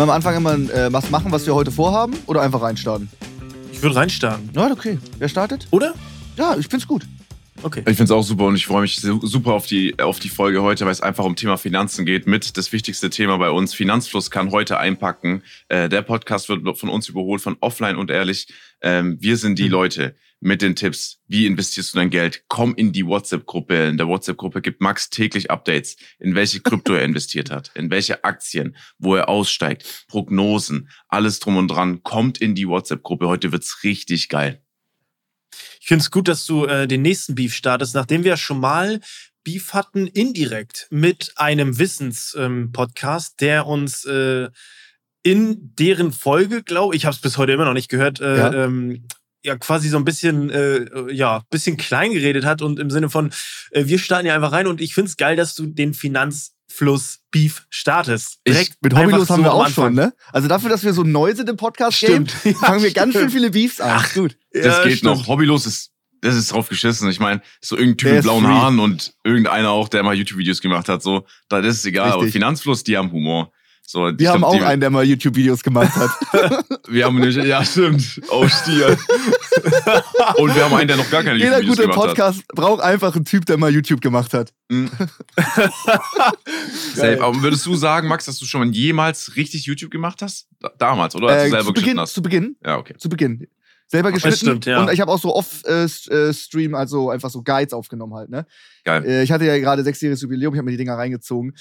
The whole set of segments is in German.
wir am Anfang immer äh, was machen, was wir heute vorhaben oder einfach reinstarten? Ich würde reinstarten. Ja, okay. Wer startet? Oder? Ja, ich find's gut. Okay. Ich finde es auch super und ich freue mich super auf die, auf die Folge heute, weil es einfach um Thema Finanzen geht. Mit das wichtigste Thema bei uns. Finanzfluss kann heute einpacken. Äh, der Podcast wird von uns überholt von Offline und Ehrlich. Ähm, wir sind die mhm. Leute mit den Tipps. Wie investierst du dein Geld? Komm in die WhatsApp-Gruppe. In der WhatsApp-Gruppe gibt Max täglich Updates, in welche Krypto er investiert hat, in welche Aktien, wo er aussteigt, Prognosen, alles drum und dran. Kommt in die WhatsApp-Gruppe. Heute wird's richtig geil. Ich finde es gut, dass du äh, den nächsten Beef startest, nachdem wir schon mal Beef hatten, indirekt mit einem Wissens-Podcast, ähm, der uns äh, in deren Folge, glaube ich, habe es bis heute immer noch nicht gehört, äh, ja. Ähm, ja quasi so ein bisschen äh, ja bisschen klein geredet hat und im Sinne von äh, wir starten ja einfach rein und ich finde es geil, dass du den Finanz Fluss Beef startest. Direkt ich, mit Hobbylos haben wir auch schon, ne? Also dafür, dass wir so neu sind im Podcast-Game, fangen wir ganz schön viele Beefs an. Ach, gut. Das ja, geht stimmt. noch. Hobbylos ist, das ist drauf geschissen. Ich meine, so irgendein Typ mit blauen free. Haaren und irgendeiner auch, der mal YouTube-Videos gemacht hat, so, das ist egal. Richtig. Aber Finanzfluss, die haben Humor. So, wir haben glaub, auch einen, der mal YouTube-Videos gemacht hat. wir haben nicht, ja stimmt, oh Stier. Und wir haben einen, der noch gar keine YouTube-Videos gemacht hat. Jeder gute Podcast braucht einfach einen Typ, der mal YouTube gemacht hat. Mhm. Safe. Aber würdest du sagen, Max, dass du schon jemals richtig YouTube gemacht hast? Damals, oder? Als äh, du selber zu Beginn, hast? Zu Beginn. Ja, okay. Zu Beginn. Selber geschnitten. Stimmt, ja. Und ich habe auch so off-stream, äh, also einfach so Guides aufgenommen halt, ne? Geil. Äh, ich hatte ja gerade sechsjähriges Jubiläum, ich habe mir die Dinger reingezogen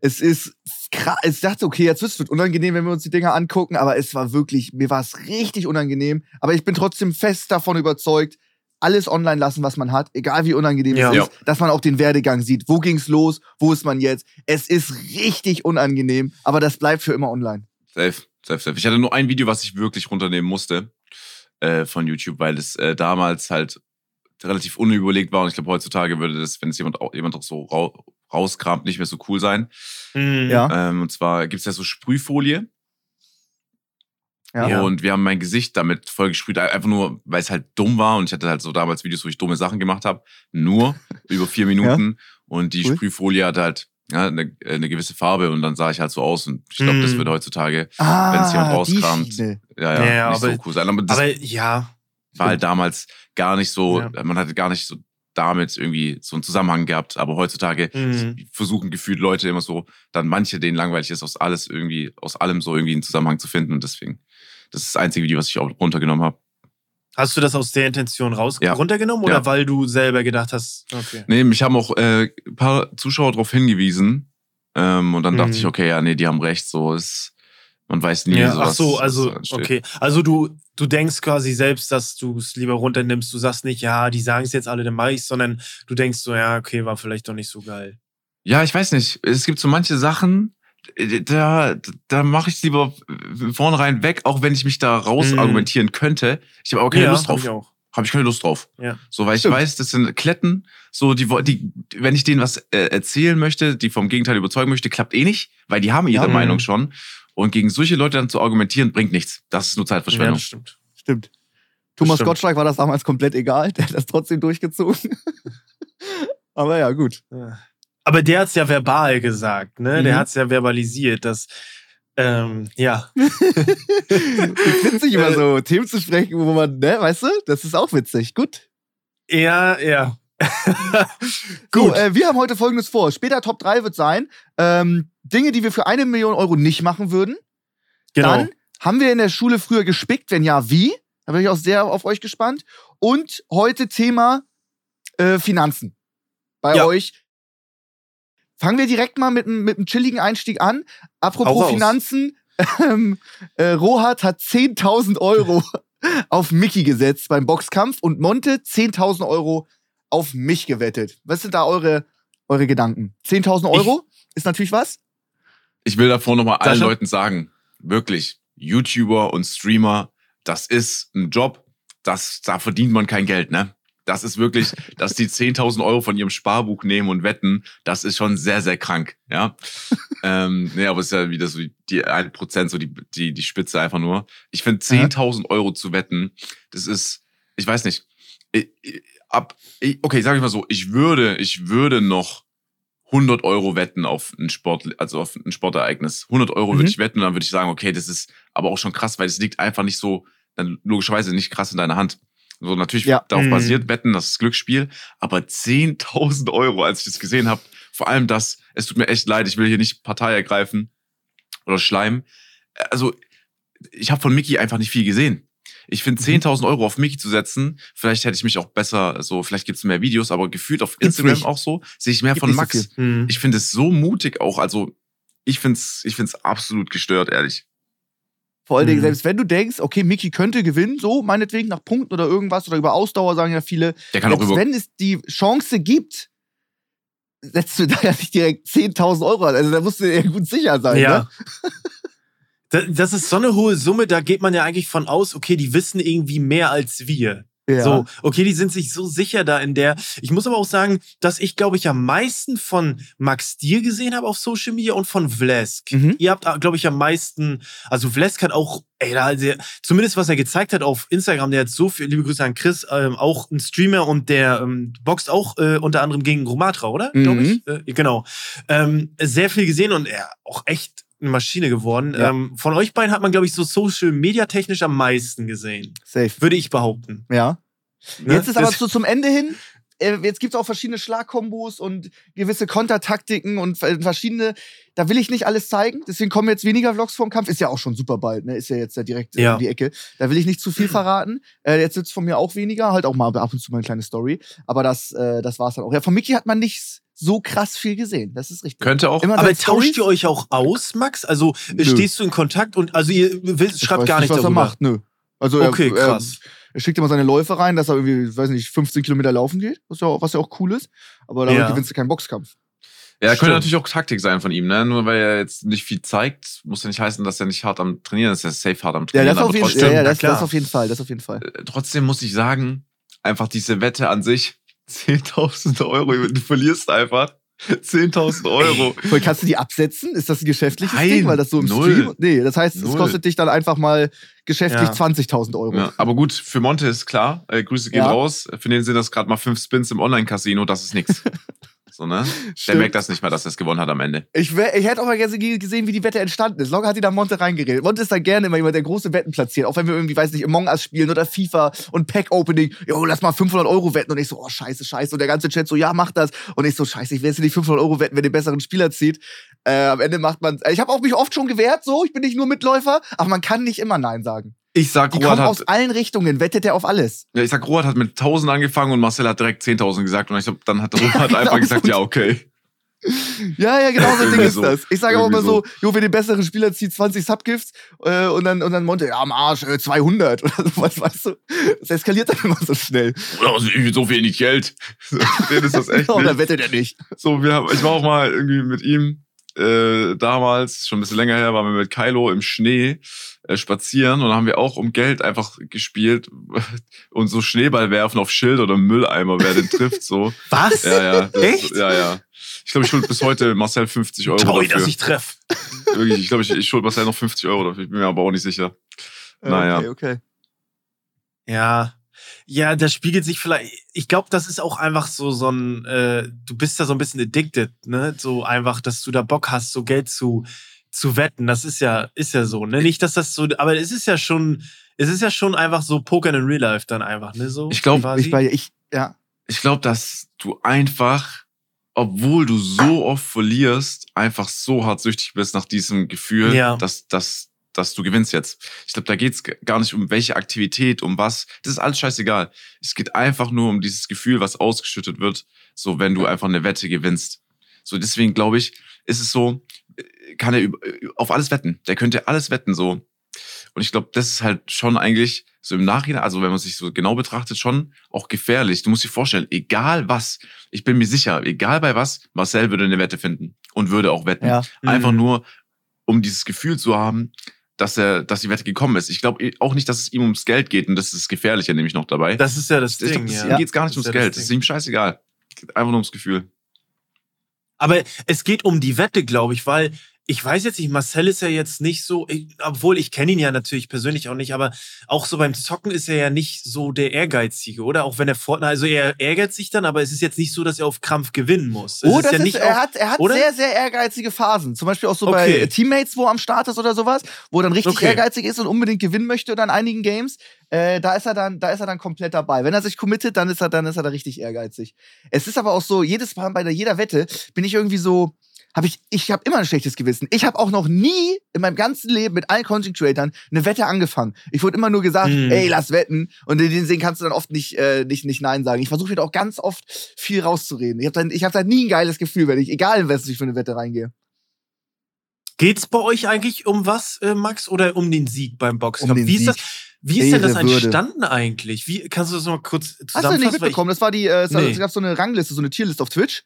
es ist krass. Ich dachte, okay, jetzt wird es unangenehm, wenn wir uns die Dinger angucken, aber es war wirklich, mir war es richtig unangenehm. Aber ich bin trotzdem fest davon überzeugt, alles online lassen, was man hat, egal wie unangenehm ja. es ist, dass man auch den Werdegang sieht. Wo ging's los? Wo ist man jetzt? Es ist richtig unangenehm, aber das bleibt für immer online. Safe, safe, safe. Ich hatte nur ein Video, was ich wirklich runternehmen musste äh, von YouTube, weil es äh, damals halt relativ unüberlegt war und ich glaube heutzutage würde das, wenn es jemand auch, jemand auch so rauskramt, nicht mehr so cool sein. Mhm. Ja. Ähm, und zwar gibt es ja so Sprühfolie. Ja. Und wir haben mein Gesicht damit voll gesprüht, einfach nur, weil es halt dumm war. Und ich hatte halt so damals Videos, wo ich dumme Sachen gemacht habe. Nur über vier Minuten. Ja. Und die cool. Sprühfolie hat halt ja, eine, eine gewisse Farbe und dann sah ich halt so aus. Und ich glaube, mm. das mhm. wird heutzutage, ah, wenn es jemand rauskramt, ja, ja, ja, nicht aber, so cool sein. Aber, das aber ja. War halt damals gar nicht so, man hatte gar nicht so damit irgendwie so einen Zusammenhang gehabt. Aber heutzutage mhm. versuchen gefühlt Leute immer so, dann manche, denen langweilig ist, aus alles irgendwie, aus allem so irgendwie einen Zusammenhang zu finden. Und deswegen, das ist das einzige Video, was ich auch runtergenommen habe. Hast du das aus der Intention raus ja. runtergenommen oder ja. weil du selber gedacht hast, okay. Nee, mich haben auch äh, ein paar Zuschauer darauf hingewiesen. Ähm, und dann mhm. dachte ich, okay, ja, nee, die haben recht. So ist, man weiß nie, ja, so Ach so, also, okay. Also du, du denkst quasi selbst, dass du es lieber runternimmst. Du sagst nicht, ja, die sagen es jetzt alle, dann mach ich's, sondern du denkst so, ja, okay, war vielleicht doch nicht so geil. Ja, ich weiß nicht. Es gibt so manche Sachen, äh, da, da mache ich es lieber vornherein weg, auch wenn ich mich da raus mhm. argumentieren könnte. Ich habe aber keine ja, Lust drauf. Hab ich auch. Habe ich keine Lust drauf. Ja. So, weil Stimmt. ich weiß, das sind Kletten, so die, die, wenn ich denen was äh, erzählen möchte, die vom Gegenteil überzeugen möchte, klappt eh nicht, weil die haben ihre ja, Meinung schon. Und gegen solche Leute dann zu argumentieren, bringt nichts. Das ist nur Zeitverschwendung. Ja, stimmt. Stimmt. Thomas stimmt. Gottschalk war das damals komplett egal. Der hat das trotzdem durchgezogen. Aber ja, gut. Aber der hat es ja verbal gesagt, ne? Mhm. Der hat es ja verbalisiert, dass ähm, ja. witzig, immer so Themen zu sprechen, wo man, ne, weißt du, das ist auch witzig. Gut. Ja, ja. Gut. So, äh, wir haben heute folgendes vor. Später Top 3 wird sein: ähm, Dinge, die wir für eine Million Euro nicht machen würden. Genau. Dann haben wir in der Schule früher gespickt? Wenn ja, wie? Da bin ich auch sehr auf euch gespannt. Und heute Thema äh, Finanzen. Bei ja. euch. Fangen wir direkt mal mit, mit einem chilligen Einstieg an. Apropos Finanzen. Ähm, äh, Rohat hat 10.000 Euro auf Mickey gesetzt beim Boxkampf und Monte 10.000 Euro auf mich gewettet. Was sind da eure, eure Gedanken? 10.000 Euro ich, ist natürlich was. Ich will davor nochmal allen Leuten sagen, wirklich, YouTuber und Streamer, das ist ein Job, das, da verdient man kein Geld, ne? Das ist wirklich, dass die 10.000 Euro von ihrem Sparbuch nehmen und wetten, das ist schon sehr, sehr krank, ja. ähm, nee, aber es ist ja wieder so die 1%, so die, die, die Spitze einfach nur. Ich finde 10.000 Euro zu wetten, das ist, ich weiß nicht, ab, okay, sag ich mal so, ich würde, ich würde noch 100 Euro wetten auf ein Sport, also auf ein Sportereignis. 100 Euro Mhm. würde ich wetten und dann würde ich sagen, okay, das ist aber auch schon krass, weil es liegt einfach nicht so, dann logischerweise nicht krass in deiner Hand. So natürlich Ja. darauf Mhm. basiert wetten, das ist Glücksspiel, aber 10.000 Euro, als ich das gesehen habe, vor allem das, es tut mir echt leid, ich will hier nicht Partei ergreifen oder Schleim. Also ich habe von Mickey einfach nicht viel gesehen. Ich finde Mhm. 10.000 Euro auf Mickey zu setzen, vielleicht hätte ich mich auch besser, so vielleicht gibt es mehr Videos, aber gefühlt auf Gibt's Instagram nicht. auch so, sehe ich mehr Gibt von so Max. viel. Mhm. Ich finde es so mutig auch. Also ich finde es ich find's absolut gestört, ehrlich. Vor allen Dingen, Mhm. selbst wenn du denkst, okay, Mickey könnte gewinnen, so meinetwegen nach Punkten oder irgendwas oder über Ausdauer, sagen ja viele. Der kann auch Selbst über. wenn es die Chance gibt, setzt du da ja nicht direkt 10.000 Euro an. Also da musst du dir ja gut sicher sein. Ja. Ne? Da- Das ist so eine hohe Summe, da geht man ja eigentlich von aus, okay, die wissen irgendwie mehr als wir. Ja. So, okay, die sind sich so sicher da in der. Ich muss aber auch sagen, dass ich, glaube ich, am meisten von Max Stier gesehen habe auf Social Media und von Vlesk. Mhm. Ihr habt, glaube ich, am meisten, also Vlesk hat auch, ey, da, der, zumindest was er gezeigt hat auf Instagram, der hat so viel, liebe Grüße an Chris, ähm, auch ein Streamer und der ähm, boxt auch äh, unter anderem gegen Romatra, oder? Glaube Mhm. ich. Äh, genau. Ähm, sehr viel gesehen und er auch echt eine Maschine geworden. Ja. Ähm, von euch beiden hat man, glaube ich, so Social Media technisch am meisten gesehen. Safe. Würde ich behaupten. Ja. Ne? Jetzt ist aber so zum Ende hin, äh, jetzt gibt es auch verschiedene Schlagkombos und gewisse Kontertaktiken und ver- verschiedene, da will ich nicht alles zeigen, deswegen kommen jetzt weniger Vlogs vom Kampf, ist ja auch schon super bald, ne? ist ja jetzt ja direkt Ja. um die Ecke, da will ich nicht zu viel verraten, äh, jetzt wird's von mir auch weniger, halt auch mal ab und zu mal eine kleine Story, aber das, äh, das war's dann auch. Ja, von Mickey hat man nicht so krass viel gesehen, das ist richtig. Könnte auch. Immer Aber tauscht ihr euch auch aus, Max? Also Nö. stehst du in Kontakt und also ihr wisst, Ich schreibt gar nicht was darüber. er macht, nö. Also Okay, er, krass. Er, er schickt immer seine Läufe rein, dass er irgendwie, weiß nicht, 15 Kilometer laufen geht, was ja auch, was ja auch cool ist. Aber damit Ja. gewinnst du keinen Boxkampf. Ja, Stimmt. könnte natürlich auch Taktik sein von ihm, ne? Nur weil er jetzt nicht viel zeigt, muss ja nicht heißen, dass er nicht hart am Trainieren ist. Er ist safe hart am Ja, Trainieren. das auf jeden trotzdem. Ja, ja, das, das auf jeden Fall. Das auf jeden Fall. äh, trotzdem muss ich sagen, einfach diese Wette an sich, 10.000 Euro, du verlierst einfach 10.000 Euro. Voll, kannst du die absetzen? Ist das ein geschäftliches Nein, Ding? Weil das so im null. Stream. Nee, das heißt, es Null. kostet dich dann einfach mal geschäftlich Ja. 20.000 Euro. Ja, aber gut, für Monte ist klar, äh, Grüße gehen Ja. raus. Für den sind das gerade mal fünf Spins im Online-Casino, das ist nix. so, ne? Der merkt das nicht mal, dass er es gewonnen hat am Ende. Ich, wär, ich hätte auch mal gerne gesehen, wie die Wette entstanden ist. Locker hat die da Monte reingeredet. Monte ist da gerne immer jemand, der große Wetten platziert. Auch wenn wir irgendwie, weiß nicht, Among Us spielen oder FIFA und Pack-Opening. Jo, lass mal 500 Euro wetten. Und ich so, oh, scheiße, scheiße. Und der ganze Chat so, ja, mach das. Und ich so, scheiße, ich will jetzt nicht 500 Euro wetten, wenn den besseren Spieler zieht. Äh, am Ende macht man, ich habe auch mich oft schon gewehrt, so. Ich bin nicht nur Mitläufer. Aber man kann nicht immer Nein sagen. Ich sag, Die Robert kommen hat, aus allen Richtungen. Wettet er auf alles. ja, ich sag, Robert hat mit 1000 angefangen und Marcel hat direkt 10.000 gesagt. Und ich glaub, dann hat Robert genau einfach gesagt, ja, okay. Ja, ja, genau so ein Ding ist so. das. Ich sage auch immer so, jo, wer den besseren Spieler zieht, 20 Subgifts äh, und dann und dann Monte, ja, am Arsch, äh, 200 oder sowas, weißt du. Das eskaliert dann immer so schnell. Oder also, so wenig Geld. Den ist das echt Oder wettet er nicht. So, wir haben, ich war auch mal irgendwie mit ihm äh, damals, schon ein bisschen länger her, waren wir mit Kylo im Schnee äh, spazieren und haben wir auch um Geld einfach gespielt und so Schneeball werfen auf Schild oder Mülleimer, wer den trifft, so. Was? Ja, ja. Das, Echt? Ja, ja. Ich glaube, ich schuld bis heute Marcel 50 Euro Toi, dafür. dass ich treffe. Wirklich, ich glaube, ich, ich schuld Marcel noch 50 Euro dafür. Ich bin mir aber auch nicht sicher. Naja. Okay, okay. Ja. Ja, das spiegelt sich vielleicht. Ich glaube, das ist auch einfach so so ein. Äh, du bist da so ein bisschen addicted, ne? So einfach, dass du da Bock hast, so Geld zu zu wetten. Das ist ja ist ja so, ne? Nicht, dass das so. Aber es ist ja schon. Es ist ja schon einfach so Pokern in Real Life dann einfach, ne? So. Ich glaub, quasi. Ich ich ja, Ich glaube, dass du einfach, obwohl du so oft verlierst, einfach so hart süchtig bist nach diesem Gefühl, Ja. dass, dass, dass du gewinnst jetzt. Ich glaube, da geht's gar nicht um welche Aktivität, um was. Das ist alles scheißegal. Es geht einfach nur um dieses Gefühl, was ausgeschüttet wird, so wenn du einfach eine Wette gewinnst. So deswegen glaube ich, ist es so, äh, kann er äh, auf alles wetten. Der könnte alles wetten so. Und ich glaube, das ist halt schon eigentlich so im Nachhinein, also wenn man sich so genau betrachtet, schon auch gefährlich. Du musst dir vorstellen, egal was, ich bin mir sicher, egal bei was, Marcel würde eine Wette finden und würde auch wetten. ja. Einfach Mhm. nur, um dieses Gefühl zu haben, dass er, dass die Wette gekommen ist. Ich glaube auch nicht, dass es ihm ums Geld geht und das ist das Gefährliche nämlich noch dabei. Das ist ja das ich Ding, glaube, ja. ihm geht's gar nicht Das ums ja Geld. das Das ist ihm scheißegal. Einfach nur ums Gefühl. Aber es geht um die Wette, glaube ich, weil ich weiß jetzt nicht, Marcel ist ja jetzt nicht so, ich, obwohl ich kenne ihn ja natürlich persönlich auch nicht, aber auch so beim Zocken ist er ja nicht so der Ehrgeizige, oder? Auch wenn er Fortnite, also er ärgert sich dann, aber es ist jetzt nicht so, dass er auf Krampf gewinnen muss. Es Oh, das ja ist, nicht er hat, er hat oder? sehr, sehr ehrgeizige Phasen. Zum Beispiel auch so Okay. bei Teammates, wo er am Start ist oder sowas, wo er dann richtig Okay. ehrgeizig ist und unbedingt gewinnen möchte oder in einigen Games. Äh, da ist er dann, da ist er dann komplett dabei. Wenn er sich committet, dann ist er, dann ist er da richtig ehrgeizig. Es ist aber auch so, jedes Mal bei der- jeder Wette bin ich irgendwie so, habe ich, ich habe immer ein schlechtes Gewissen. Ich habe auch noch nie in meinem ganzen Leben mit allen Content Creatern eine Wette angefangen. Ich wurde immer nur gesagt, Mhm. ey, lass wetten. Und in den Sinn kannst du dann oft nicht, äh, nicht, nicht Nein sagen. Ich versuche mir da auch ganz oft viel rauszureden. Ich habe dann, ich hab dann nie ein geiles Gefühl, wenn ich, egal in was ich für eine Wette reingehe. Geht's bei euch eigentlich um was, äh, Max, oder um den Sieg beim Boxkampf? Um den wie ist Sieg. das? Wie ist denn das Ehre, Würde. entstanden eigentlich? Wie kannst du das mal kurz Hast du zusammenfassen? nicht mitbekommen? Das war die, äh, es, Nee. gab so eine Rangliste, so eine Tierliste auf Twitch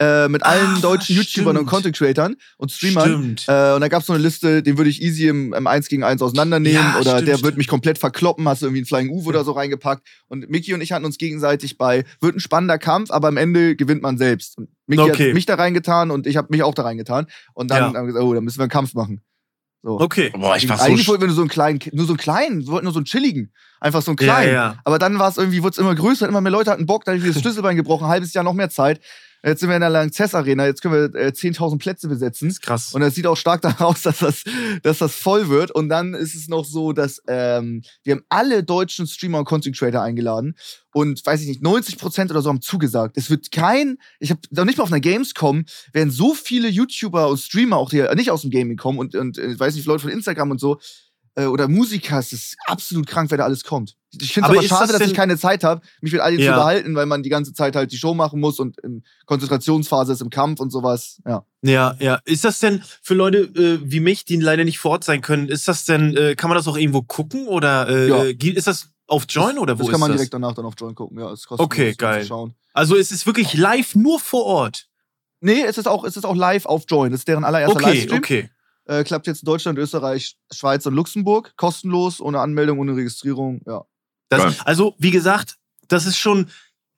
äh, mit allen Ah, deutschen YouTubern und stimmt. Content Creatern und Streamern. Stimmt. Äh, und da gab es so eine Liste, den würde ich easy im, im 1 gegen 1 auseinandernehmen Ja, oder stimmt, der stimmt. wird mich komplett verkloppen, hast du irgendwie einen Flying Uwe oder so reingepackt. Und Mickey und ich hatten uns gegenseitig bei, wird ein spannender Kampf, aber am Ende gewinnt man selbst. Und Mickey Okay. hat mich da reingetan und ich habe mich auch da reingetan. Und dann Ja. haben wir gesagt, oh, dann müssen wir einen Kampf machen. So. Okay. Boah, ich war so. Eigentlich sch- wollten wir nur so einen kleinen, nur so einen kleinen, wir wollten nur so einen chilligen. Einfach so einen Ja, kleinen. ja. Aber dann war es irgendwie, wurde es immer größer, immer mehr Leute hatten Bock, dann habe ich mir das Schlüsselbein gebrochen, ein halbes Jahr noch mehr Zeit. Jetzt sind wir in der Lanxess Arena, jetzt können wir äh, 10.000 Plätze besetzen. Das ist krass. Und es sieht auch stark danach aus, dass das, dass das voll wird. Und dann ist es noch so, dass ähm, wir haben alle deutschen Streamer und Content Creator eingeladen. Und weiß ich nicht, 90% oder so haben zugesagt. Es wird kein, ich habe noch nicht mal auf einer Gamescom, werden so viele YouTuber und Streamer auch, ja nicht aus dem Gaming kommen und, und äh, weiß nicht, Leute von Instagram und so, äh, oder Musiker, es ist absolut krank, wer da alles kommt. Ich finde es Aber aber schade, das dass ich keine Zeit habe, mich mit all denen Ja. zu unterhalten, weil man die ganze Zeit halt die Show machen muss und in Konzentrationsphase ist im Kampf und sowas. Ja. Ja, ja. Ist das denn für Leute äh, wie mich, die leider nicht vor Ort sein können, ist das denn, äh, kann man das auch irgendwo gucken oder äh, Ja. ist das auf Join oder wo das ist kann man das? direkt danach dann auf Join gucken. Ja, ist kostenlos Okay, geil. Zu schauen. Also es ist wirklich live nur vor Ort. Nee, es ist auch, es ist auch live auf Join. Das ist deren allererster Okay, Livestream. okay. Äh, klappt jetzt in Deutschland, Österreich, Schweiz und Luxemburg. Kostenlos, ohne Anmeldung, ohne Registrierung. Ja. Das, also, wie gesagt, das ist schon,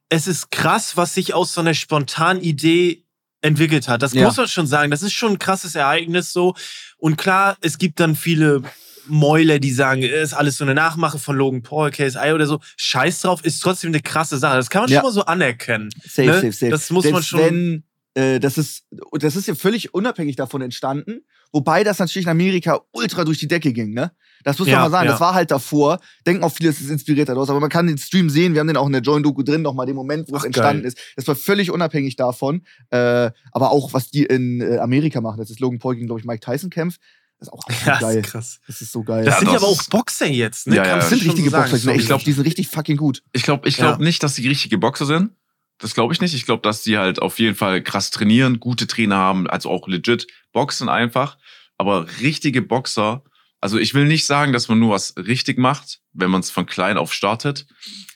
es ist krass, was sich aus so einer spontanen Idee entwickelt hat. Das Ja. muss man schon sagen. Das ist schon ein krasses Ereignis so. Und klar, es gibt dann viele Mäuler, die sagen, es ist alles so eine Nachmache von Logan Paul, KSI oder so. Scheiß drauf, ist trotzdem eine krasse Sache. Das kann man Ja. schon mal so anerkennen. Safe, Ne? safe, safe. Das muss Selbst man schon- Wenn, äh, das, ist, das ist ja völlig unabhängig davon entstanden. Wobei das natürlich in Amerika ultra durch die Decke ging, ne? Das muss man Ja, mal sagen. ja. Das war halt davor. Denken auch viele, es ist inspiriert daraus. Aber man kann den Stream sehen. Wir haben den auch in der Join-Doku drin, nochmal den Moment, wo Ach, es entstanden geil. ist. Das war völlig unabhängig davon. Äh, aber auch, was die in äh, Amerika machen. Das ist Logan Paul gegen, glaube ich, Mike Tyson kämpft. Das ist auch Ja, geil. ist krass. Das ist so geil. Das Ja, sind ja das aber auch Boxer jetzt, ne? Ja, das sind richtige. Boxer. Ich glaube, die sind richtig fucking gut. Ich glaube ich Ja. glaub nicht, dass die richtige Boxer sind. Das glaube ich nicht. Ich glaube, dass die halt auf jeden Fall krass trainieren, gute Trainer haben, also auch legit boxen einfach. Aber richtige Boxer, also ich will nicht sagen, dass man nur was richtig macht, wenn man es von klein auf startet.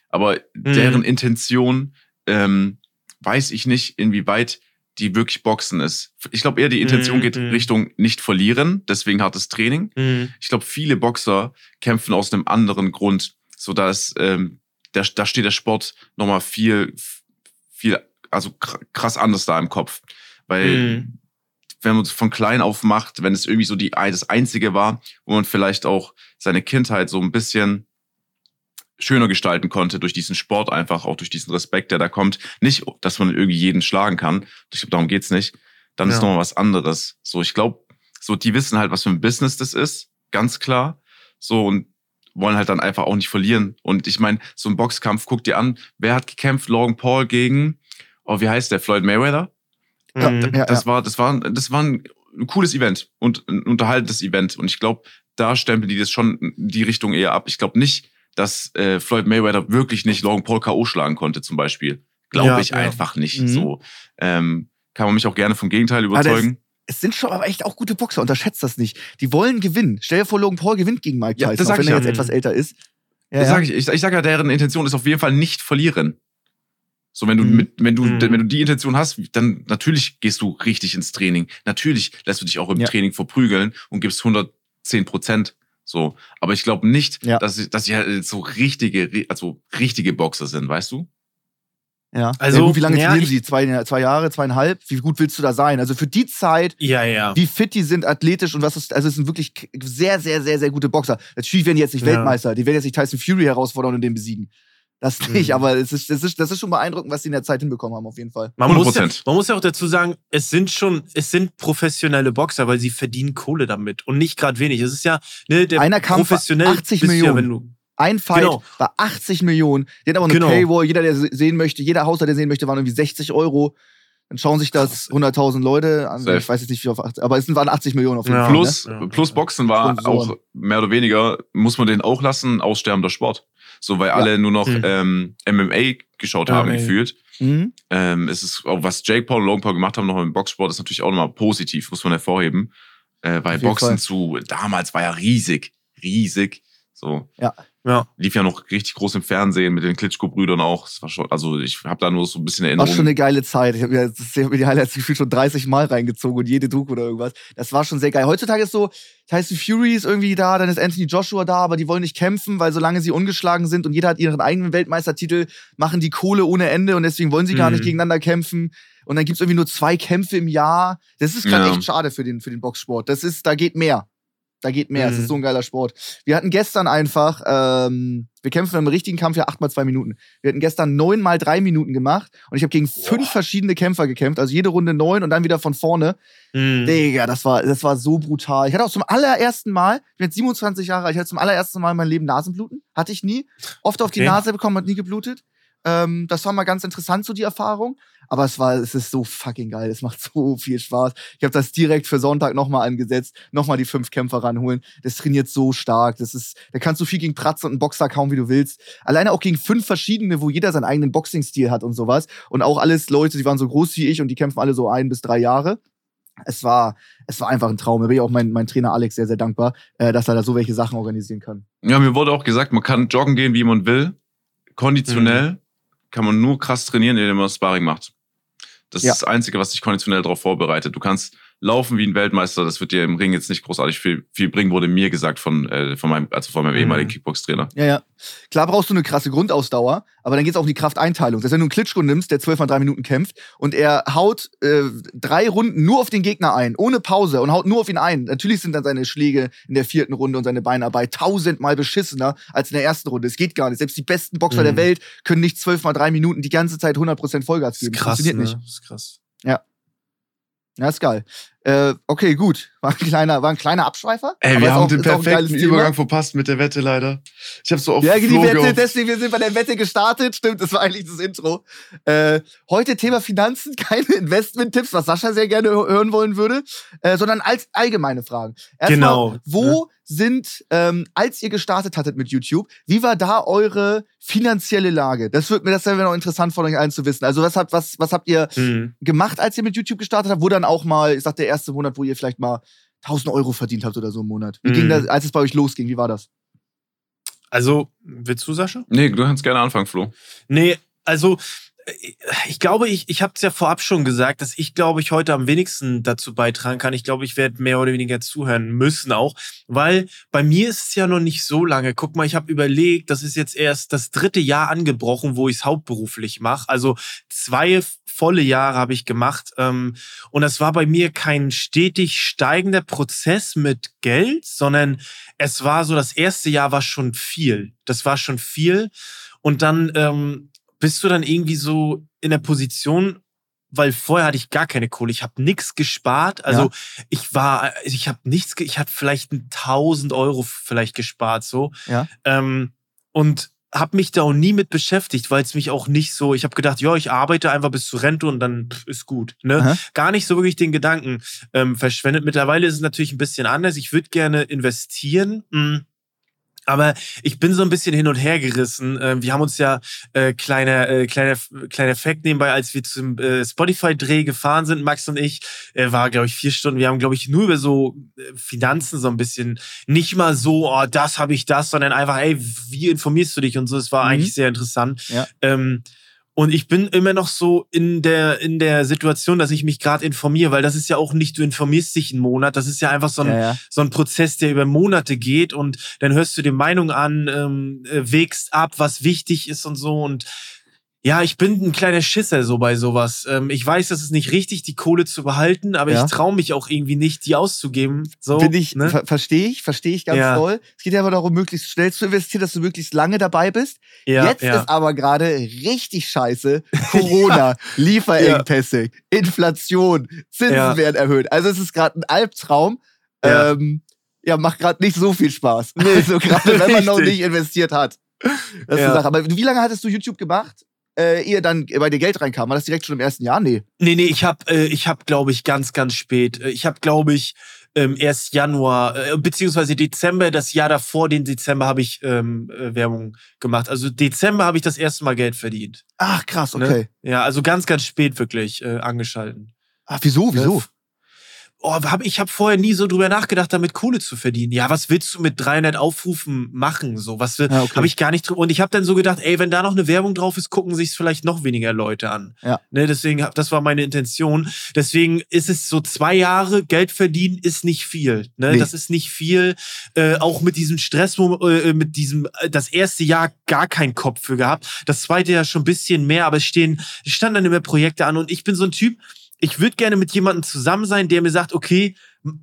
Aber Mhm. deren Intention ähm, weiß ich nicht, inwieweit die wirklich boxen ist. Ich glaube eher, die Intention Mhm, geht mhm. Richtung nicht verlieren, deswegen hartes Training Mhm. ich glaube, viele Boxer kämpfen aus einem anderen Grund. So dass ähm, da, da steht der Sport nochmal viel, viel, also kr- krass anders da im Kopf. Weil Mhm. wenn man es von klein auf macht, wenn es irgendwie so die das Einzige war, wo man vielleicht auch seine Kindheit so ein bisschen schöner gestalten konnte durch diesen Sport einfach, auch durch diesen Respekt, der da kommt. Nicht, dass man irgendwie jeden schlagen kann. Ich glaube, darum geht's nicht. Dann ist Ja. nochmal was anderes. So, ich glaube, so, die wissen halt, was für ein Business das ist. Ganz klar. So, und wollen halt dann einfach auch nicht verlieren. Und ich meine, so ein Boxkampf, guck dir an, wer hat gekämpft? Logan Paul gegen, oh, wie heißt der? Floyd Mayweather? Ja, Mhm. ja, das ja. war, das war, das war ein, cooles Event und ein unterhaltendes Event. Und ich glaube, da stempeln die das schon in die Richtung eher ab. Ich glaube nicht, dass äh, Floyd Mayweather wirklich nicht Logan Paul K.O. schlagen konnte, zum Beispiel. Glaube Ja, ich ja. einfach nicht. Mhm. So ähm, kann man mich auch gerne vom Gegenteil das- überzeugen. Es sind schon aber echt auch gute Boxer, unterschätzt das nicht. Die wollen gewinnen. Stell dir vor, Logan Paul gewinnt gegen Mike Ja, Tyson, das auch wenn ich er ja. jetzt etwas älter ist. Ja, Das ja. sag ich, ich, ich sage ja, deren Intention ist auf jeden Fall nicht verlieren. So, wenn du Mhm. mit, wenn du, Mhm. wenn du die Intention hast, dann natürlich gehst du richtig ins Training. Natürlich lässt du dich auch im Ja. Training verprügeln und gibst 110 Prozent. So. Aber ich glaube nicht, Ja. dass, sie- dass sie halt so richtige, ri- also richtige Boxer sind, weißt du? Ja. Also, ja, gut, wie lange trainieren sie? Zwei, zwei Jahre, zweieinhalb? Wie gut willst du da sein? Also für die Zeit, ja, ja. wie fit die sind, athletisch und was ist, also es sind wirklich sehr, sehr, sehr, sehr gute Boxer. Natürlich werden die jetzt nicht ja. Weltmeister, die werden jetzt nicht Tyson Fury herausfordern und den besiegen. Das nicht, mhm. aber es ist, das, ist, das ist schon beeindruckend, was sie in der Zeit hinbekommen haben, auf jeden Fall. Man muss, ja, man muss ja auch dazu sagen, es sind schon, es sind professionelle Boxer, weil sie verdienen Kohle damit und nicht gerade wenig. Es ist ja, ne, der Einer Kampf professionell 80 Millionen. Ja, wenn du, ein Fight genau. war 80 Millionen. Die hat aber eine genau. Paywall. Jeder, der sehen möchte, jeder Haushalt, der sehen möchte, waren irgendwie 60 Euro. Dann schauen sich das 100.000 Leute an. Safe. Ich weiß jetzt nicht, wie auf 80, aber es waren 80 Millionen auf jeden ja. Fall. Plus, ne? plus Boxen war auch mehr oder weniger, muss man den auch lassen, aussterbender Sport. So, weil ja. alle nur noch mhm. ähm, MMA geschaut ja, haben, gefühlt. Mhm. Ähm, es ist auch, was Jake Paul und Logan Paul gemacht haben, noch im Boxsport, ist natürlich auch nochmal positiv, muss man hervorheben. Äh, weil Boxen Fall. zu damals war ja riesig. Riesig. So. Ja. Ja. Lief ja noch richtig groß im Fernsehen mit den Klitschko-Brüdern auch. Schon, also ich habe da nur so ein bisschen Erinnerung. War schon eine geile Zeit. Ich habe mir, hab mir die Highlights gefühlt schon 30 Mal reingezogen und jede Doku oder irgendwas. Das war schon sehr geil. Heutzutage ist so, Tyson Fury ist irgendwie da, dann ist Anthony Joshua da, aber die wollen nicht kämpfen, weil solange sie ungeschlagen sind und jeder hat ihren eigenen Weltmeistertitel, machen die Kohle ohne Ende und deswegen wollen sie mhm. gar nicht mhm. gegeneinander kämpfen. Und dann gibt's irgendwie nur zwei Kämpfe im Jahr. Das ist gerade ja. echt schade für den, für den Boxsport. Das ist, da geht mehr. Da geht mehr. Es mhm. ist so ein geiler Sport. Wir hatten gestern einfach, ähm, wir kämpfen im richtigen Kampf ja acht mal zwei Minuten. Wir hatten gestern neun mal drei Minuten gemacht und ich habe gegen fünf Boah. verschiedene Kämpfer gekämpft, also jede Runde neun und dann wieder von vorne. Mhm. Digga, das war, das war so brutal. Ich hatte auch zum allerersten Mal, ich bin jetzt 27 Jahre alt, ich hatte zum allerersten Mal in meinem Leben Nasenbluten. Hatte ich nie. Oft auf okay. die Nase bekommen, hat nie geblutet. Ähm, das war mal ganz interessant, so die Erfahrung. Aber es war, es ist so fucking geil. Es macht so viel Spaß. Ich habe das direkt für Sonntag nochmal angesetzt, nochmal die fünf Kämpfer ranholen. Das trainiert so stark. Das ist, da kannst du viel gegen Pratz und einen Boxer kaum, wie du willst. Alleine auch gegen fünf verschiedene, wo jeder seinen eigenen Boxing-Stil hat und sowas. Und auch alles Leute, die waren so groß wie ich und die kämpfen alle so ein bis drei Jahre es war, es war einfach ein Traum. Da bin ich auch mein, mein Trainer Alex sehr, sehr dankbar, äh, dass er da so welche Sachen organisieren kann. Ja, mir wurde auch gesagt, man kann joggen gehen, wie man will. Konditionell. Mhm kann man nur krass trainieren, indem man Sparring macht. Das ja. ist das Einzige, was dich konditionell darauf vorbereitet. Du kannst laufen wie ein Weltmeister, das wird dir im Ring jetzt nicht großartig viel, viel bringen, wurde mir gesagt von, äh, von meinem, also von meinem mhm. ehemaligen Kickbox-Trainer. Ja, ja. Klar brauchst du eine krasse Grundausdauer, aber dann geht es auch um die Krafteinteilung. Das heißt, wenn du einen Klitschko nimmst, der zwölf mal drei Minuten kämpft und er haut äh, drei Runden nur auf den Gegner ein, ohne Pause und haut nur auf ihn ein. Natürlich sind dann seine Schläge in der vierten Runde und seine Beinarbeit tausendmal beschissener als in der ersten Runde. Es geht gar nicht. Selbst die besten Boxer mhm. der Welt können nicht zwölf mal drei Minuten die ganze Zeit 100% Vollgas geben. Das ist krass, Funktioniert ne? nicht. Das ist krass. Ja. Ja, ist geil. Äh, okay, gut. War ein kleiner, war ein kleiner Abschweifer. Ey, wir haben auch, den perfekten Übergang verpasst mit der Wette leider. Ich habe so auf Ja, die Flo Wette, deswegen wir sind bei der Wette gestartet. Stimmt, das war eigentlich das Intro. Äh, heute Thema Finanzen, keine Investment-Tipps, was Sascha sehr gerne hören wollen würde, äh, sondern als allgemeine Fragen. Erstmal, genau. Wo ja sind, ähm, als ihr gestartet hattet mit YouTube, wie war da eure finanzielle Lage? Das wird mir, das wäre noch interessant von euch allen zu wissen. Also was habt, was, was habt ihr mhm. gemacht, als ihr mit YouTube gestartet habt? Wo dann auch mal, ich sag der erste Monat, wo ihr vielleicht mal 1000 Euro verdient habt oder so im Monat. Wie mhm. ging das, als es bei euch losging? Wie war das? Also, willst du, Sascha? Nee, du kannst gerne anfangen, Flo. Nee, also ich glaube, ich, ich habe es ja vorab schon gesagt, dass ich glaube, ich heute am wenigsten dazu beitragen kann. Ich glaube, ich werde mehr oder weniger zuhören müssen auch, weil bei mir ist es ja noch nicht so lange. Guck mal, ich habe überlegt, das ist jetzt erst das dritte Jahr angebrochen, wo ich es hauptberuflich mache. Also zwei volle Jahre habe ich gemacht. Ähm, und das war bei mir kein stetig steigender Prozess mit Geld, sondern es war so, das erste Jahr war schon viel. Das war schon viel. Und dann ähm, bist du dann irgendwie so in der Position, weil vorher hatte ich gar keine Kohle. Ich habe nichts gespart. Also ja. ich war, ich habe nichts, ich hatte vielleicht ein 1000 Euro vielleicht gespart so. Ja. Ähm, und habe mich da auch nie mit beschäftigt, weil es mich auch nicht so, ich habe gedacht, ja, ich arbeite einfach bis zur Rente und dann pff, ist gut. Ne? Gar nicht so wirklich den Gedanken ähm, verschwendet. Mittlerweile ist es natürlich ein bisschen anders. Ich würde gerne investieren. Mh hm. Aber ich bin so ein bisschen hin und her gerissen. Ähm, wir haben uns ja äh, kleiner äh, kleiner kleiner Fact nebenbei, als wir zum äh, Spotify-Dreh gefahren sind, Max und ich, äh, war glaube ich vier Stunden. Wir haben glaube ich nur über so äh, Finanzen so ein bisschen, nicht mal so, oh, das habe ich das, sondern einfach, ey, wie informierst du dich und so. Es war mhm. eigentlich sehr interessant. Ja. Ähm, und ich bin immer noch so in der, in der Situation, dass ich mich gerade informiere, weil das ist ja auch nicht, du informierst dich einen Monat, das ist ja einfach so ein, ja, ja. so ein Prozess, der über Monate geht. Und dann hörst du die Meinung an, ähm, äh, wägst ab, was wichtig ist und so. Und Ja, ich bin ein kleiner Schisser so bei sowas. Ähm, ich weiß, das ist nicht richtig, die Kohle zu behalten, aber Ja. ich traue mich auch irgendwie nicht, die auszugeben. So, Bin ich, ne? ver verstehe ich, verstehe ich ganz Ja. doll. Es geht ja aber darum, möglichst schnell zu investieren, dass du möglichst lange dabei bist. ja, Jetzt ist aber gerade richtig scheiße. Corona, Lieferengpässe, Inflation, Zinsen werden erhöht. Also es ist gerade ein Albtraum. Ja. Ähm, ja, macht gerade nicht so viel Spaß. Nee, so gerade wenn man noch nicht investiert hat. Das ist Ja. die Sache. Aber wie lange hattest du YouTube gemacht, äh, ehe dann bei dir Geld reinkam? War das direkt schon im ersten Jahr? Nee. Nee, nee, ich habe, äh, ich hab, glaube ich, ganz, ganz spät. äh, Ich habe, glaube ich, ähm, erst Januar, äh, beziehungsweise Dezember, das Jahr davor, den Dezember, habe ich ähm, äh, Werbung gemacht. Also Dezember habe ich das erste Mal Geld verdient. Ach, krass, Ne? okay. Ja, also ganz, ganz spät wirklich äh, angeschalten. Ach, wieso, wieso? Oh, hab, ich habe vorher nie so drüber nachgedacht, damit Kohle zu verdienen. Ja, was willst du mit 300 Aufrufen machen? So, was will, Ja, okay. habe ich gar nicht drüber. Und ich habe dann so gedacht, ey, wenn da noch eine Werbung drauf ist, gucken sich vielleicht noch weniger Leute an. Ja. Ne, deswegen, das war meine Intention. Deswegen ist es so zwei Jahre Geld verdienen ist nicht viel. Ne? Nee. Das ist nicht viel. Äh, auch mit diesem Stress, äh, mit diesem, äh, das erste Jahr gar keinen Kopf für gehabt. Das zweite Jahr schon ein bisschen mehr, aber es stehen, es standen dann immer Projekte an und ich bin so ein Typ, ich würde gerne mit jemandem zusammen sein, der mir sagt, okay,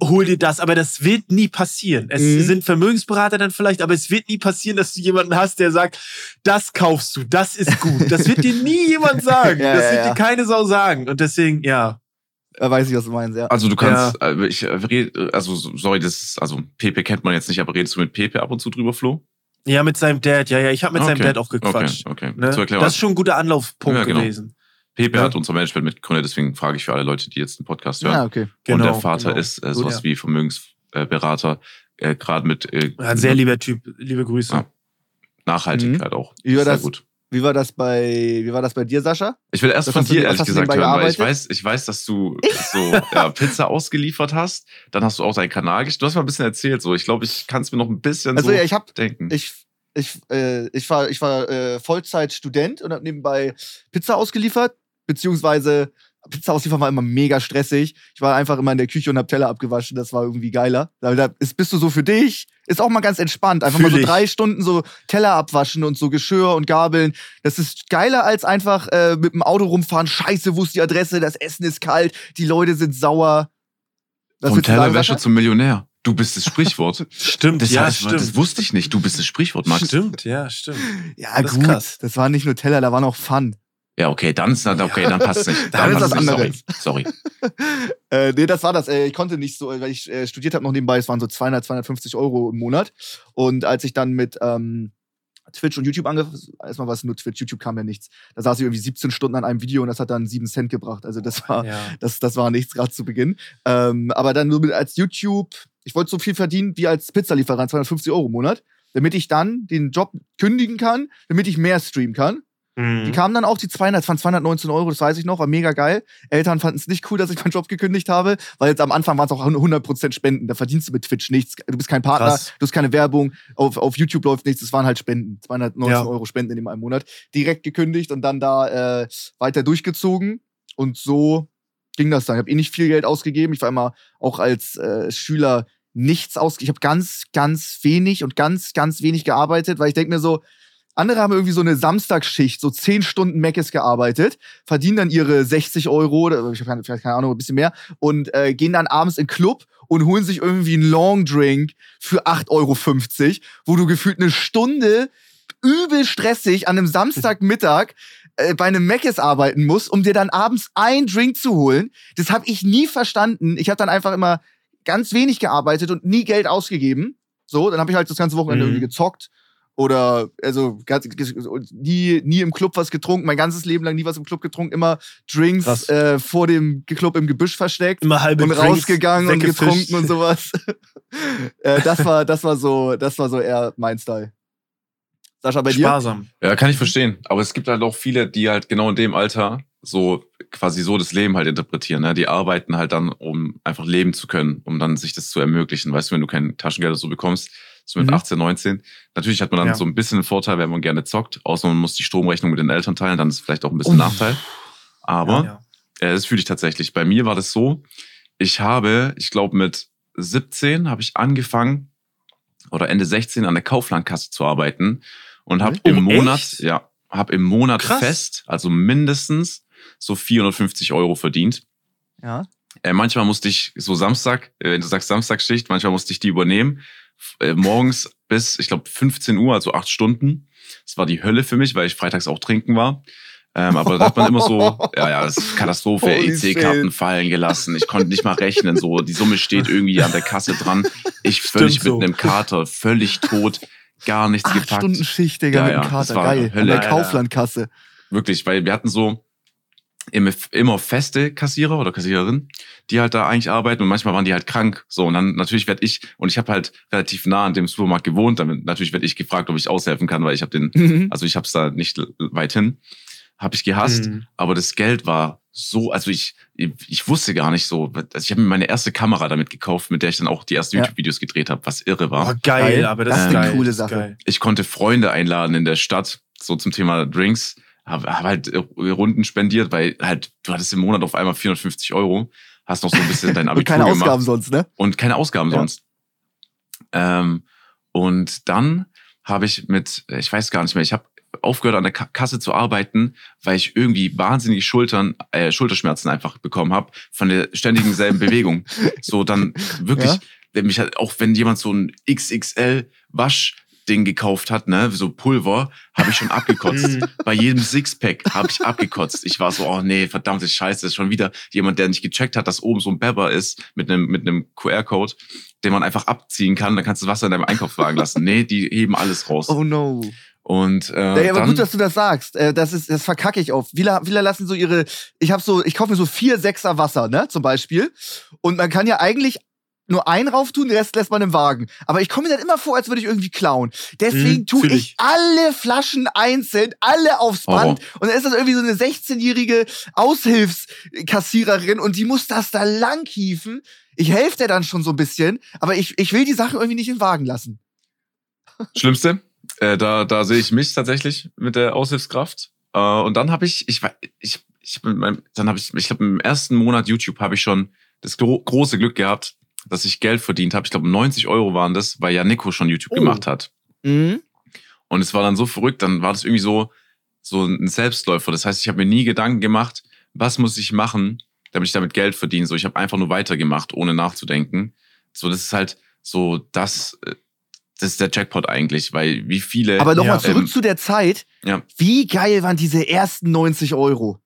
hol dir das, aber das wird nie passieren. Es Mhm. sind Vermögensberater dann vielleicht, aber es wird nie passieren, dass du jemanden hast, der sagt, das kaufst du, das ist gut. Das wird dir nie jemand sagen. Ja, das ja, wird ja. dir keine Sau sagen. Und deswegen, ja. Weiß ich, was du meinst, ja. Also du kannst, äh, ich äh, red, also sorry, das ist, also Pepe kennt man jetzt nicht, aber redest du mit Pepe ab und zu drüber, Flo? Ja, mit seinem Dad, ja, ja, ich habe mit seinem Okay, Dad auch gequatscht. Okay, okay. Ne? Zur Erklärung. Das ist schon ein guter Anlaufpunkt Ja, genau. gewesen. Pepe Ja. hat unser Management mitgegründet, deswegen frage ich für alle Leute, die jetzt den Podcast hören. Ja, okay. und Genau, der Vater genau. ist äh, Gut, sowas ja. wie Vermögensberater, äh, gerade mit äh, sehr lieber Typ. Liebe Grüße. Ja. Nachhaltigkeit auch. Wie war Sehr das? gut. Wie war das bei, wie war das bei dir, Sascha? Ich will erst Was von dir ehrlich gesagt hören, weil ich weiß, ich weiß, dass du so ja, Pizza ausgeliefert hast. Dann hast du auch deinen Kanal gestellt. Du hast mal ein bisschen erzählt. So, ich glaube, ich kann es mir noch ein bisschen Also so ja, ich habe denken. ich, ich, äh, ich war, ich war äh, Vollzeit-Student und habe nebenbei Pizza ausgeliefert, beziehungsweise Pizza ausliefern war immer mega stressig. Ich war einfach immer in der Küche und hab Teller abgewaschen, das war irgendwie geiler. Da, da ist, bist du so für dich, ist auch mal ganz entspannt. Einfach mal Fühl so ich. drei Stunden so Teller abwaschen und so Geschirr und Gabeln. Das ist geiler als einfach äh, mit dem Auto rumfahren. Scheiße, wo ist die Adresse? Das Essen ist kalt, die Leute sind sauer. Was Vom Tellerwäscher Sascha? zum Millionär. Du bist das Sprichwort. Stimmt, Das, ja, heißt, stimmt. das wusste ich nicht. Du bist das Sprichwort, Max. Stimmt, ja, stimmt. Ja, Das ist gut. krass. Das waren nicht nur Teller, da war noch Fun. Ja, okay, dann ist okay, dann passt nicht. Dann ist passt das anderes. Sorry. Sorry. Äh, nee, das war das. Äh, ich konnte nicht so, weil ich äh, studiert habe noch nebenbei, es waren so 200, 250 Euro im Monat. Und als ich dann mit ähm, Twitch und YouTube angefangen erstmal war es nur Twitch, YouTube kam ja nichts. Da saß ich irgendwie 17 Stunden an einem Video und das hat dann 7 Cent gebracht. Also das war, Ja. das, das war nichts gerade zu Beginn. Ähm, aber dann nur mit, als YouTube, ich wollte so viel verdienen wie als Pizzalieferant, 250 Euro im Monat, damit ich dann den Job kündigen kann, damit ich mehr streamen kann. Die Mhm. kamen dann auch die 200, das waren 219 Euro, das weiß ich noch, war mega geil. Eltern fanden es nicht cool, dass ich meinen Job gekündigt habe, weil jetzt am Anfang waren es auch 100% Spenden. Da verdienst du mit Twitch nichts. Du bist kein Partner, Krass. du hast keine Werbung, auf, auf YouTube läuft nichts, das waren halt Spenden. 219 Ja. Euro Spenden in dem einen Monat. Direkt gekündigt und dann da äh, weiter durchgezogen. Und so ging das dann. Ich habe eh nicht viel Geld ausgegeben. Ich war immer auch als äh, Schüler nichts ausgegeben. Ich habe ganz, ganz wenig und ganz, ganz wenig gearbeitet, weil ich denke mir so, andere haben irgendwie so eine Samstagsschicht, so 10 Stunden Meckes gearbeitet, verdienen dann ihre 60 Euro oder ich habe vielleicht keine Ahnung, ein bisschen mehr und äh, gehen dann abends in den Club und holen sich irgendwie einen Long Drink für 8,50 Euro, wo du gefühlt eine Stunde übel stressig an einem Samstagmittag äh, bei einem Meckes arbeiten musst, um dir dann abends einen Drink zu holen. Das habe ich nie verstanden. Ich habe dann einfach immer ganz wenig gearbeitet und nie Geld ausgegeben. So, dann habe ich halt das ganze Wochenende Mhm. irgendwie gezockt oder also ganz, nie, nie im Club was getrunken, mein ganzes Leben lang nie was im Club getrunken, immer Drinks äh, vor dem Club im Gebüsch versteckt Immer halbe und Drinks rausgegangen und getrunken und sowas. äh, das war, das war so, das war so eher mein Style. Sascha, bei dir? Sparsam. Ja, kann ich verstehen. Aber es gibt halt auch viele, die halt genau in dem Alter so quasi so das Leben halt interpretieren. Ne? Die arbeiten halt dann, um einfach leben zu können, um dann sich das zu ermöglichen. Weißt du, wenn du kein Taschengeld oder so bekommst, so mit Mhm. 18, 19, natürlich hat man dann Ja. so ein bisschen einen Vorteil, wenn man gerne zockt, außer man muss die Stromrechnung mit den Eltern teilen, dann ist es vielleicht auch ein bisschen Uff. Nachteil. Aber Ja. äh, das fühle ich tatsächlich. Bei mir war das so, ich habe, ich glaube mit 17 habe ich angefangen oder Ende 16 an der Kauflandkasse zu arbeiten und habe Oh, im Monat, echt? ja, habe im Monat Krass. fest, also mindestens so 450 Euro verdient. Ja. Äh, manchmal musste ich so Samstag, äh, wenn du sagst Samstagsschicht, manchmal musste ich die übernehmen. Äh, morgens bis, ich glaube, 15 Uhr, also acht Stunden. Das war die Hölle für mich, weil ich freitags auch trinken war. Ähm, aber da hat man immer so, ja, ja, das ist Katastrophe, EC-Karten fallen gelassen. Ich konnte nicht mal rechnen. So, die Summe steht irgendwie an der Kasse dran. Ich völlig Stimmt so. mit einem Kater, völlig tot, gar nichts Acht gepackt. Stunden Schicht, Digga, Ja, mit dem ja, Kater. war Geil. Hölle. An der. Kauflandkasse. Wirklich, weil wir hatten so immer, immer feste Kassierer oder Kassiererin, die halt da eigentlich arbeiten und manchmal waren die halt krank. So, und dann natürlich werd ich, und ich habe halt relativ nah an dem Supermarkt gewohnt, damit natürlich werd ich gefragt, ob ich aushelfen kann, weil ich habe den, Mhm. also ich hab's da nicht weit hin, habe ich gehasst, Mhm. aber das Geld war so, also ich, ich wusste gar nicht so, also ich habe mir meine erste Kamera damit gekauft, mit der ich dann auch die ersten Ja. YouTube-Videos gedreht habe, was irre war. Oh, geil, Geil. aber das, Das ist eine geil. coole Sache. ich konnte Freunde einladen in der Stadt, so zum Thema Drinks, habe hab halt äh, Runden spendiert, weil halt, du hattest im Monat auf einmal 450 Euro, hast noch so ein bisschen dein Und Abitur keine gemacht Ausgaben sonst, ne? und keine Ausgaben Ja. sonst. Ähm, und dann habe ich mit, ich weiß gar nicht mehr, ich habe aufgehört an der Ka Kasse zu arbeiten, weil ich irgendwie wahnsinnige Schultern, äh, Schulterschmerzen einfach bekommen habe von der ständigen selben Bewegung. So dann wirklich, Ja. mich halt, auch wenn jemand so ein XXL Waschding gekauft hat, ne, so Pulver, habe ich schon abgekotzt. Mhm. Bei jedem Sixpack habe ich abgekotzt. Ich war so, oh nee, verdammte Scheiße, das ist schon wieder jemand, der nicht gecheckt hat, dass oben so ein Bever ist mit einem mit einem QR-Code, den man einfach abziehen kann. Dann kannst du Wasser in deinem Einkaufswagen lassen. Nee, die heben alles raus. Oh no. Und äh, Ja, aber dann, gut, dass du das sagst. Äh, Das ist, das verkacke ich auf. Viele, viele lassen so ihre, ich habe so, ich kaufe mir so vier Sechser Wasser, ne, zum Beispiel. Und man kann ja eigentlich nur einen rauf tun, den Rest lässt man im Wagen. Aber ich komme mir dann immer vor, als würde ich irgendwie klauen. Deswegen Mhm, tue ich ich. alle Flaschen einzeln, alle aufs Band. Und dann ist das irgendwie so eine 16-jährige Aushilfskassiererin und die muss das da lang hieven. Ich helfe der dann schon so ein bisschen, aber ich, ich will die Sachen irgendwie nicht im Wagen lassen. Schlimmste, äh, da, da sehe ich mich tatsächlich mit der Aushilfskraft. Äh, und dann habe ich, ich, ich, ich, mit meinem- dann habe ich, ich glaube im ersten Monat YouTube habe ich schon das gro große Glück gehabt, dass ich Geld verdient habe. Ich glaube 90 Euro waren das, weil ja Nico schon YouTube Oh. gemacht hat. Mhm. Und es war dann so verrückt, dann war das irgendwie so, so ein Selbstläufer. Das heißt, ich habe mir nie Gedanken gemacht, was muss ich machen, damit ich damit Geld verdiene. So, ich habe einfach nur weitergemacht, ohne nachzudenken. So, das ist halt so das, äh, das ist der Jackpot eigentlich, weil wie viele. Aber nochmal Ja, zurück ähm, zu der Zeit. ja. Wie geil waren diese ersten 90 Euro?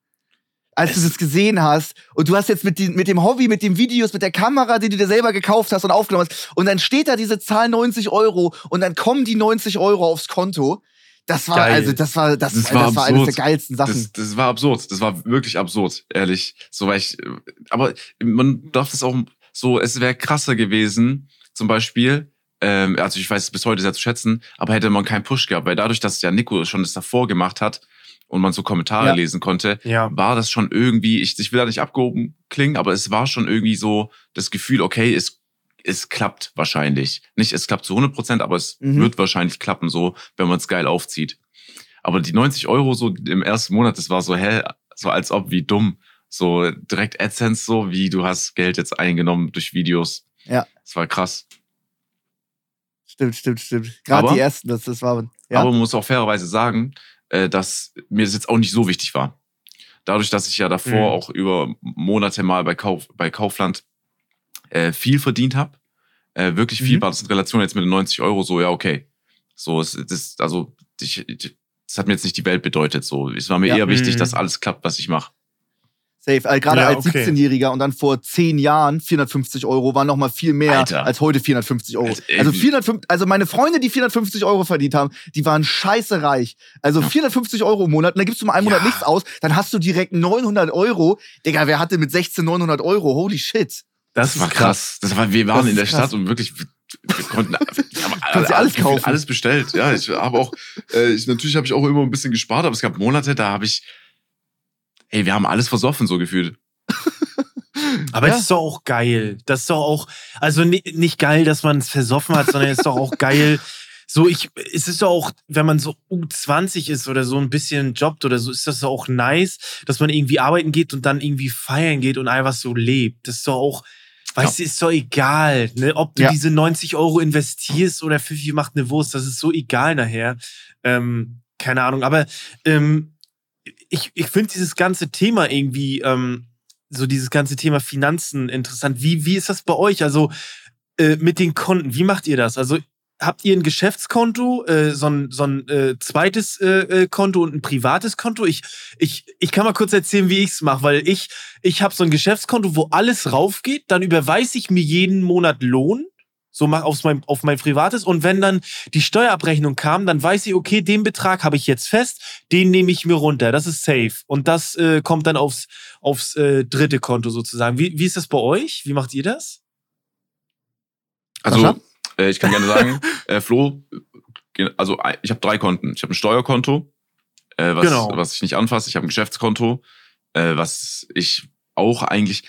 Als du Es- gesehen hast und du hast jetzt mit, die, mit dem Hobby, mit den Videos, mit der Kamera, die du dir selber gekauft hast und aufgenommen hast, und dann steht da diese Zahl 90 Euro und dann kommen die 90 Euro aufs Konto. Das war, Geil. also, das war, das, Das das war war, eines der geilsten Sachen. Das, das war absurd. Das war wirklich absurd, ehrlich. So, weil ich, aber man darf das auch so, es wäre krasser gewesen, zum Beispiel, ähm, also ich weiß es bis heute sehr zu schätzen, aber hätte man keinen Push gehabt, weil dadurch, dass ja Nico schon das davor gemacht hat und man so Kommentare Ja. lesen konnte, Ja. war das schon irgendwie, ich, ich will da nicht abgehoben klingen, aber es war schon irgendwie so das Gefühl, okay, es, es klappt wahrscheinlich. Nicht, es klappt zu 100 Prozent, aber es Mhm. wird wahrscheinlich klappen, so, wenn man es geil aufzieht. Aber die 90 Euro so im ersten Monat, das war so, hä, so als ob, wie dumm. So direkt AdSense, so wie du hast Geld jetzt eingenommen durch Videos. Ja. Das war krass. Stimmt, stimmt, stimmt. Gerade die ersten, das, das war. Ja. Aber man muss auch fairerweise sagen, äh, dass mir das jetzt auch nicht so wichtig war. Dadurch, dass ich ja davor Mhm. auch über Monate mal bei, Kauf, bei Kaufland äh, viel verdient habe, äh, wirklich viel Mhm. war das in Relation jetzt mit den 90 Euro so, ja, okay. So, es, das, also, ich, ich, das hat mir jetzt nicht die Welt bedeutet. So, es war mir Ja. eher wichtig, Mhm. dass alles klappt, was ich mache. Safe. Also, Gerade Ja, als okay. 17-Jähriger und dann vor 10 Jahren 450 Euro waren noch mal viel mehr Alter. als heute 450 Euro. Alter, also, wie- 450, also meine Freunde, die 450 Euro verdient haben, die waren scheiße reich. Also Ja. 450 Euro im Monat, und dann gibst du mal einen Monat Ja. nichts aus, dann hast du direkt 900 Euro. Digga, wer hatte mit 16 900 Euro? Holy shit. Das, Das war ist krass. Das war, wir waren in der krass. Stadt und wirklich, wir, konnten wir haben Kannst dir alles kaufen. Alles bestellt. Ja, ich habe auch, äh, ich, natürlich habe ich auch immer ein bisschen gespart, aber es gab Monate, da habe ich, ey, wir haben alles versoffen, so gefühlt. Aber Ja. es ist doch auch geil. Das ist doch auch, also ni- nicht geil, dass man es versoffen hat, sondern es ist doch auch geil. So, ich, es ist doch auch, wenn man so U20 ist oder so ein bisschen jobbt oder so, ist das doch auch nice, dass man irgendwie arbeiten geht und dann irgendwie feiern geht und einfach so lebt. Das ist doch auch, weißt du, ist doch egal, ne? ob du Ja. diese 90 Euro investierst oder Fifi macht eine Wurst, das ist so egal nachher. Ähm, keine Ahnung, aber ähm, ich, ich finde dieses ganze Thema irgendwie, ähm, so dieses ganze Thema Finanzen interessant. Wie, wie ist das bei euch? Also äh, mit den Konten, wie macht ihr das? Also habt ihr ein Geschäftskonto, äh, so ein, so ein äh, zweites äh, äh, Konto und ein privates Konto? Ich, ich, ich kann mal kurz erzählen, wie ich's mache, weil ich, ich habe so ein Geschäftskonto, wo alles raufgeht, dann überweise ich mir jeden Monat Lohn so mach aufs mein, auf mein privates. Und wenn dann die Steuerabrechnung kam, dann weiß ich, okay, den Betrag habe ich jetzt fest, den nehme ich mir runter. Das ist safe. Und das äh, kommt dann aufs, aufs äh, dritte Konto sozusagen. Wie, wie ist das bei euch? Wie macht ihr das? Also, äh, ich kann gerne sagen, äh, Flo, also ich habe drei Konten. Ich habe ein Steuerkonto, äh, was, genau. was ich nicht anfasse. Ich habe ein Geschäftskonto, äh, was ich auch eigentlich,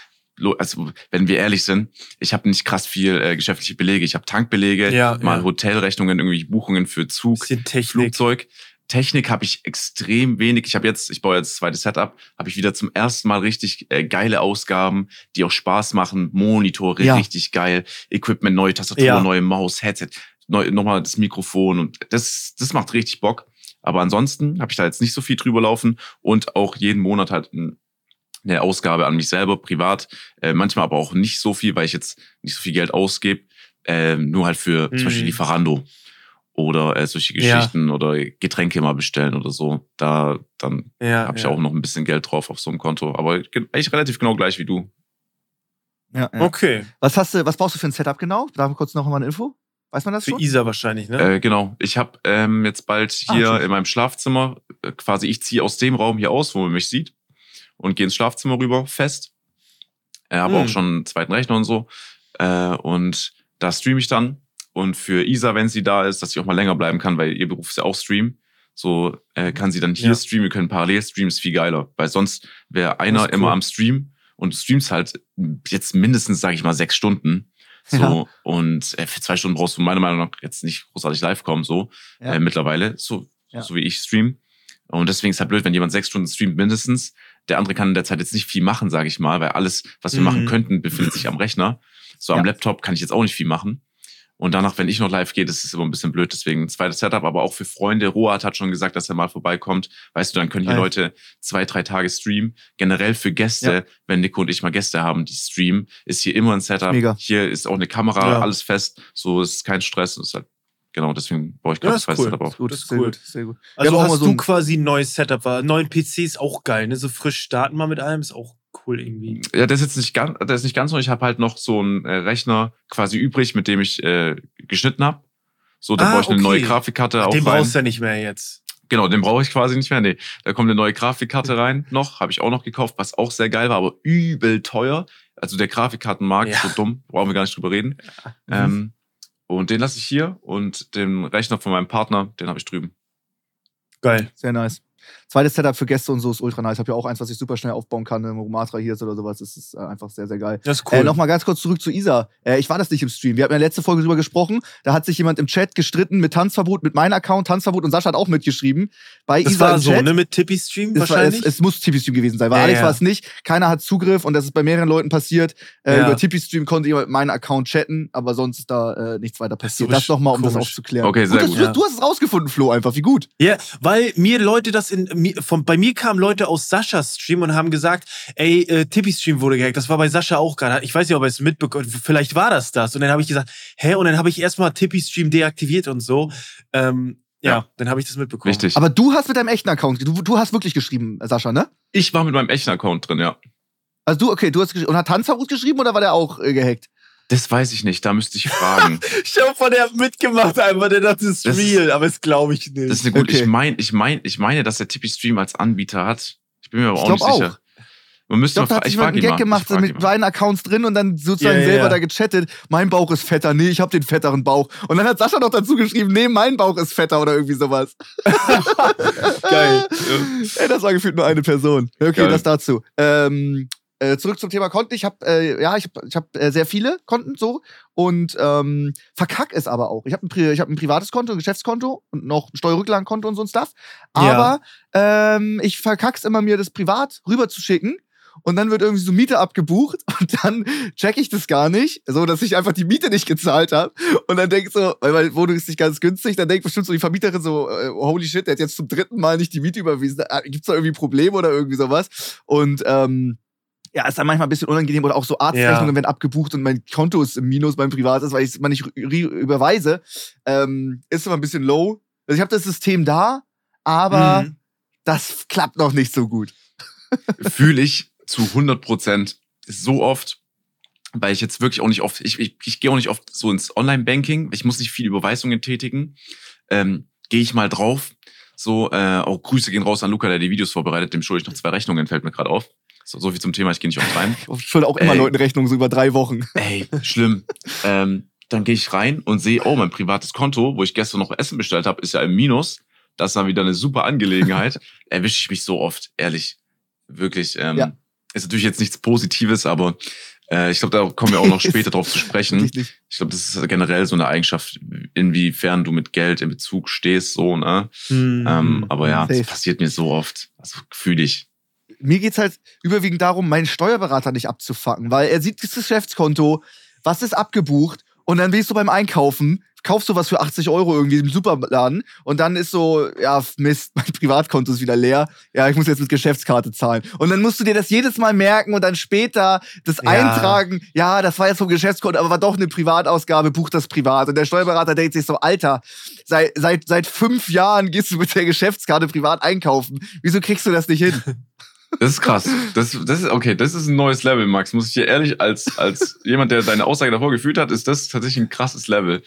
also wenn wir ehrlich sind, ich habe nicht krass viel äh, geschäftliche Belege. Ich habe Tankbelege, ja, mal ja. Hotelrechnungen, irgendwie Buchungen für Zug, Flugzeug. Technik habe ich extrem wenig. Ich habe jetzt, ich baue jetzt das zweite Setup, habe ich wieder zum ersten Mal richtig äh, geile Ausgaben, die auch Spaß machen. Monitore, ja. richtig geil. Equipment, neue Tastatur, neue Maus, Headset, neu, nochmal das Mikrofon und das, das macht richtig Bock. Aber ansonsten habe ich da jetzt nicht so viel drüber laufen und auch jeden Monat halt ein eine Ausgabe an mich selber, privat. Äh, manchmal aber auch nicht so viel, weil ich jetzt nicht so viel Geld ausgebe. Äh, nur halt für mhm. zum Beispiel Lieferando oder äh, solche Geschichten ja. oder Getränke mal bestellen oder so. Da dann ja, habe ich ja. auch noch ein bisschen Geld drauf auf so einem Konto. Aber eigentlich relativ genau gleich wie du. Ja, ja. Okay. Was hast du, was brauchst du für ein Setup genau? Da haben wir kurz noch mal eine Info. Weiß man das Für schon? Isa wahrscheinlich, ne? Äh, genau. Ich habe ähm, jetzt bald ah, hier ah, in meinem Schlafzimmer, äh, quasi ich ziehe aus dem Raum hier aus, wo man mich sieht und gehe ins Schlafzimmer rüber, fest. Äh, habe hm. auch schon einen zweiten Rechner und so. Äh, und da streame ich dann. Und für Isa, wenn sie da ist, dass sie auch mal länger bleiben kann, weil ihr Beruf ist ja auch Stream. So äh, kann sie dann hier ja. streamen, wir können parallel streamen, ist viel geiler. Weil sonst wäre einer cool. immer am Stream und du streamst halt jetzt mindestens, sage ich mal, sechs Stunden. So, ja. und äh, für zwei Stunden brauchst du meiner Meinung nach jetzt nicht großartig live kommen, so ja. äh, mittlerweile, so, so wie ich stream. Und deswegen ist halt blöd, wenn jemand sechs Stunden streamt mindestens. Der andere kann in der Zeit jetzt nicht viel machen, sage ich mal, weil alles, was wir mhm. machen könnten, befindet sich am Rechner. So am Laptop kann ich jetzt auch nicht viel machen. Und danach, wenn ich noch live gehe, das ist immer ein bisschen blöd. Deswegen ein zweites Setup, aber auch für Freunde. Roat hat schon gesagt, dass er mal vorbeikommt. Weißt du, dann können hier Nein. Leute zwei, drei Tage streamen. Generell für Gäste, ja. wenn Nico und ich mal Gäste haben, die streamen, ist hier immer ein Setup. Mega. Hier ist auch eine Kamera, ja. alles fest. So ist kein Stress. ist halt Genau, deswegen brauche ich gerade ja, das cool. Setup auch. Gut, das ist cool. Sehr gut. Also hast so du quasi ein neues Setup, war neuen PC ist auch geil, ne? So frisch starten mal mit allem ist auch cool irgendwie. Ja, das ist jetzt nicht ganz, das ist nicht ganz neu. Ich habe halt noch so einen äh, Rechner quasi übrig, mit dem ich äh, geschnitten habe. So, da ah, brauche ich eine okay. neue Grafikkarte. Ach, den brauchst du ja nicht mehr jetzt. Genau, den brauche ich quasi nicht mehr. Nee, da kommt eine neue Grafikkarte rein noch, habe ich auch noch gekauft, was auch sehr geil war, aber übel teuer. Also der Grafikkartenmarkt ja. ist so dumm, brauchen wir gar nicht drüber reden. Ja. Ähm, und den lasse ich hier und den Rechner von meinem Partner, den habe ich drüben. Geil. Sehr nice. Zweites Setup für Gäste und so ist ultra nice. Ich habe ja auch eins, was ich super schnell aufbauen kann, wenn Romatra hier ist oder sowas. Das ist äh, einfach sehr, sehr geil. Das ist cool. Äh, Nochmal ganz kurz zurück zu Isa. Äh, ich war das nicht im Stream. Wir hatten ja letzte Folge drüber gesprochen. Da hat sich jemand im Chat gestritten mit Tanzverbot, mit meinem Account. Tanzverbot und Sascha hat auch mitgeschrieben. Bei das Isa war im so, Chat. ne? Mit Tippi-Stream wahrscheinlich? War, es, es, muss Tippi-Stream gewesen sein, weil ja, Alex ja. war es nicht. Keiner hat Zugriff und das ist bei mehreren Leuten passiert. Äh, ja. Über Tippi-Stream konnte jemand mit meinem Account chatten, aber sonst ist da äh, nichts weiter passiert. Das, das nochmal, um komisch. das aufzuklären. Okay, sehr gut. gut. Du, du, hast es rausgefunden, Flo, einfach. Wie gut. Ja, weil mir Leute das in, von, bei mir kamen Leute aus Saschas Stream und haben gesagt, ey, äh, Tippi Stream wurde gehackt. Das war bei Sascha auch gerade. Ich weiß nicht, ob er es mitbekommen Vielleicht war das das. Und dann habe ich gesagt, hä? Und dann habe ich erstmal Tippi Stream deaktiviert und so. Ähm, ja, ja, dann habe ich das mitbekommen. Richtig. Aber du hast mit deinem echten Account, du, du hast wirklich geschrieben, Sascha, ne? Ich war mit meinem echten Account drin, ja. Also du, okay, du hast geschrieben. Und hat Tanzhaus geschrieben oder war der auch äh, gehackt? Das weiß ich nicht, da müsste ich fragen. ich habe von der mitgemacht einmal, der dachte, das ist real, aber das glaube ich nicht. Das ist eine gute, okay. ich meine, ich meine, ich meine, dass der Tippy Stream als Anbieter hat. Ich bin mir aber auch nicht auch. sicher. Man müsste ich glaube, da hat sich einen Gag gemacht mit beiden Accounts drin und dann sozusagen yeah, selber yeah. da gechattet. Mein Bauch ist fetter. Nee, ich habe den fetteren Bauch. Und dann hat Sascha noch dazu geschrieben, nee, mein Bauch ist fetter oder irgendwie sowas. Geil. Ey, das war gefühlt nur eine Person. Okay, Geil. das dazu. Ähm, äh, zurück zum Thema Konten. Ich habe äh, ja, ich habe ich hab, äh, sehr viele Konten so und ähm, verkack es aber auch. Ich habe ein, hab ein privates Konto, ein Geschäftskonto und noch ein Steuerrücklagenkonto und so ein Stuff. Aber ja. ähm, ich verkack's immer mir das privat rüberzuschicken und dann wird irgendwie so Miete abgebucht und dann check ich das gar nicht, so dass ich einfach die Miete nicht gezahlt habe und dann denk so, weil Wohnung ist nicht ganz günstig, dann denkt bestimmt so die Vermieterin so, äh, holy shit, der hat jetzt zum dritten Mal nicht die Miete überwiesen, äh, gibt's da irgendwie Probleme oder irgendwie sowas und ähm, ja, ist dann manchmal ein bisschen unangenehm oder auch so Arztrechnungen ja. werden abgebucht und mein Konto ist im Minus, mein privates, weil ich es mal nicht überweise, ähm, ist immer ein bisschen low. Also ich habe das System da, aber mhm. das klappt noch nicht so gut. Fühle ich zu 100 Prozent so oft, weil ich jetzt wirklich auch nicht oft, ich, ich, ich gehe auch nicht oft so ins Online-Banking, ich muss nicht viel Überweisungen tätigen, ähm, gehe ich mal drauf. So, äh, auch Grüße gehen raus an Luca, der die Videos vorbereitet, dem schulde ich noch zwei Rechnungen, fällt mir gerade auf. So, so viel zum Thema, ich gehe nicht oft rein. Ich schulde auch immer ey, Leuten Rechnungen, so über drei Wochen. Ey, schlimm. ähm, dann gehe ich rein und sehe, oh, mein privates Konto, wo ich gestern noch Essen bestellt habe, ist ja im Minus. Das war wieder eine super Angelegenheit. Erwische ich mich so oft, ehrlich. Wirklich. Ähm, ja. Ist natürlich jetzt nichts Positives, aber äh, ich glaube, da kommen wir auch noch später drauf zu sprechen. Ich glaube, das ist generell so eine Eigenschaft, inwiefern du mit Geld in Bezug stehst, so, ne? Mhm. Ähm, aber ja, Safe. das passiert mir so oft. Also fühle ich mir geht's halt überwiegend darum, meinen Steuerberater nicht abzufacken, weil er sieht das Geschäftskonto, was ist abgebucht und dann bist du beim Einkaufen, kaufst du was für 80 Euro irgendwie im Superladen und dann ist so, ja, Mist, mein Privatkonto ist wieder leer. Ja, ich muss jetzt mit Geschäftskarte zahlen. Und dann musst du dir das jedes Mal merken und dann später das ja. eintragen. Ja, das war jetzt vom Geschäftskonto, aber war doch eine Privatausgabe, buch das privat. Und der Steuerberater denkt sich so, Alter, seit, seit, seit fünf Jahren gehst du mit der Geschäftskarte privat einkaufen. Wieso kriegst du das nicht hin? Das ist krass. Das, das ist, okay, das ist ein neues Level, Max. Muss ich dir ehrlich, als, als jemand, der deine Aussage davor gefühlt hat, ist das tatsächlich ein krasses Level.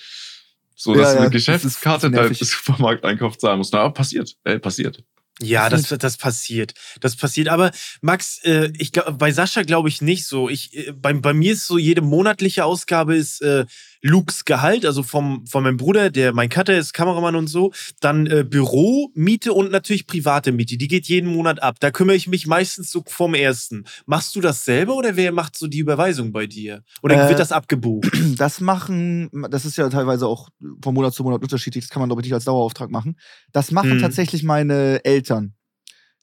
So, dass ja, du eine ja, Geschäftskarte deinen Supermarkteinkauf zahlen musst. Na, passiert. Ey, passiert. Ja, das, das passiert. Das passiert. Aber Max, äh, ich glaub, bei Sascha glaube ich nicht so. Ich, äh, bei, bei mir ist so, jede monatliche Ausgabe ist äh, Lukes Gehalt, also vom, von meinem Bruder, der mein Cutter ist, Kameramann und so. Dann äh, Büromiete und natürlich private Miete. Die geht jeden Monat ab. Da kümmere ich mich meistens so vom ersten. Machst du das selber oder wer macht so die Überweisung bei dir? Oder äh, wird das abgebucht? Das machen, das ist ja teilweise auch von Monat zu Monat unterschiedlich. Das kann man, glaube ich, nicht als Dauerauftrag machen. Das machen hm. tatsächlich meine Eltern.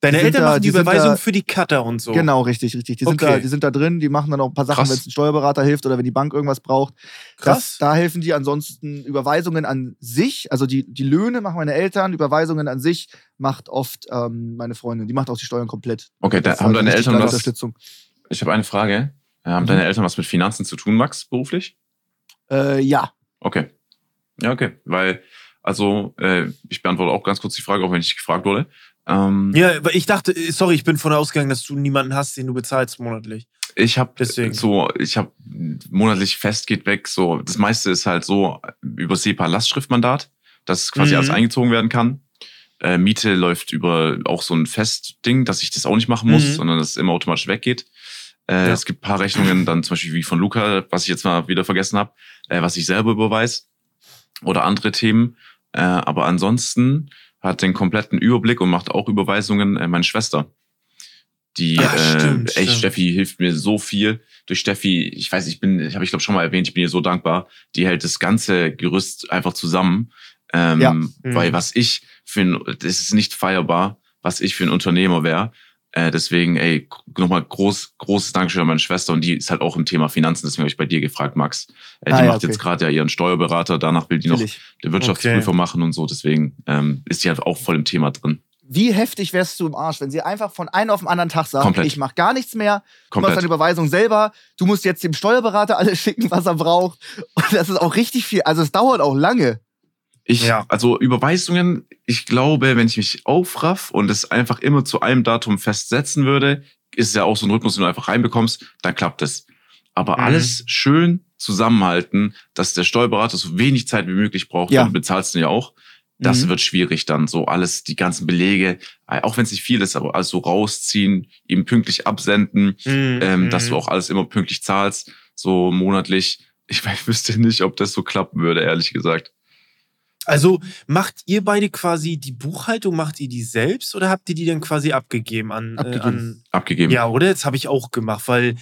Deine die Eltern da, machen die, die Überweisung da, für die Cutter und so. Genau, richtig, richtig. Die sind, okay. da, die sind da drin, die machen dann auch ein paar Sachen, wenn es ein Steuerberater hilft oder wenn die Bank irgendwas braucht. Krass. Das, da helfen die ansonsten Überweisungen an sich, also die, die Löhne machen meine Eltern, Überweisungen an sich macht oft ähm, meine Freundin. Die macht auch die Steuern komplett. Okay, da haben deine Eltern was. Unterstützung. Ich habe eine Frage. Haben mhm. deine Eltern was mit Finanzen zu tun, Max, beruflich? Äh, ja. Okay. Ja, okay. Weil, also, äh, ich beantworte auch ganz kurz die Frage, auch wenn ich gefragt wurde. Ähm, ja, ich dachte, sorry, ich bin von ausgegangen, dass du niemanden hast, den du bezahlst monatlich. Ich habe so, ich habe monatlich fest geht weg. So, das meiste ist halt so über SEPA Lastschriftmandat, das quasi mhm. alles eingezogen werden kann. Äh, Miete läuft über auch so ein Festding, dass ich das auch nicht machen muss, mhm. sondern dass es immer automatisch weggeht. Äh, ja. Es gibt paar Rechnungen, dann zum Beispiel wie von Luca, was ich jetzt mal wieder vergessen habe, äh, was ich selber überweise oder andere Themen. Äh, aber ansonsten hat den kompletten Überblick und macht auch Überweisungen. Äh, meine Schwester. Die, Ach, äh, stimmt, äh, echt, stimmt. Steffi hilft mir so viel. Durch Steffi, ich weiß, ich bin, ich habe ich glaube schon mal erwähnt, ich bin ihr so dankbar. Die hält das ganze Gerüst einfach zusammen. Ähm, ja. Mhm. Weil was ich für ein, das ist nicht feierbar, was ich für ein Unternehmer wäre. Äh, deswegen, ey, nochmal groß, großes Dankeschön an meine Schwester und die ist halt auch im Thema Finanzen, deswegen habe ich bei dir gefragt, Max. Äh, die ah, ja, macht okay. jetzt gerade ja ihren Steuerberater, danach will die Natürlich. noch den Wirtschaftsprüfer okay. machen und so, deswegen ähm, ist die halt auch voll im Thema drin. Wie heftig wärst du im Arsch, wenn sie einfach von einem auf den anderen Tag sagt, Komplett. ich mach gar nichts mehr, du Komplett. machst deine Überweisung selber, du musst jetzt dem Steuerberater alles schicken, was er braucht. Und das ist auch richtig viel, also es dauert auch lange. Ich, ja. also Überweisungen, ich glaube, wenn ich mich aufraff und es einfach immer zu einem Datum festsetzen würde, ist es ja auch so ein Rhythmus, den du einfach reinbekommst, dann klappt es. Aber mhm. alles schön zusammenhalten, dass der Steuerberater so wenig Zeit wie möglich braucht, ja. dann bezahlst du ja auch. Das mhm. wird schwierig dann, so alles, die ganzen Belege, auch wenn es nicht viel ist, aber alles so rausziehen, ihm pünktlich absenden, mhm. ähm, dass du mhm. auch alles immer pünktlich zahlst, so monatlich. Ich, ich wüsste nicht, ob das so klappen würde, ehrlich gesagt. Also macht ihr beide quasi die Buchhaltung, macht ihr die selbst oder habt ihr die dann quasi abgegeben an abgegeben? Äh, an, abgegeben. Ja, oder? Das habe ich auch gemacht, weil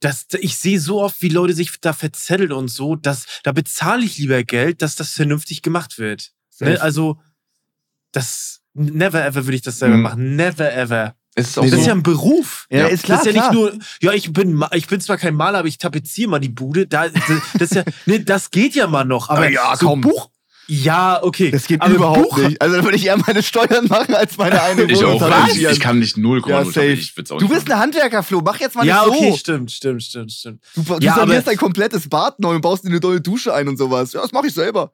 das, ich sehe so oft, wie Leute sich da verzetteln und so, dass da bezahle ich lieber Geld, dass das vernünftig gemacht wird. Ne? Also das never ever würde ich das selber mhm. machen, never ever. Ist, auch das so. ist ja ein Beruf. Ja, ja, ist klar. Das ist ja klar. nicht nur, ja, ich bin, ich bin zwar kein Maler, aber ich tapeziere mal die Bude. Da, das, ist ja, nee, das geht ja mal noch. Aber ja, so komm. Buch, ja, okay. Das geht aber überhaupt Buch nicht. Also da würde ich eher meine Steuern machen, als meine eine ich auch. Ich, ich kann nicht null ja, ich auch Du bist ein Handwerker, Flo. Mach jetzt mal ja, nicht so. Ja, okay, stimmt, stimmt, stimmt, stimmt. Du, du ja, sanierst dein komplettes Bad neu und baust dir eine neue Dusche ein und sowas. Ja, das mache ich selber.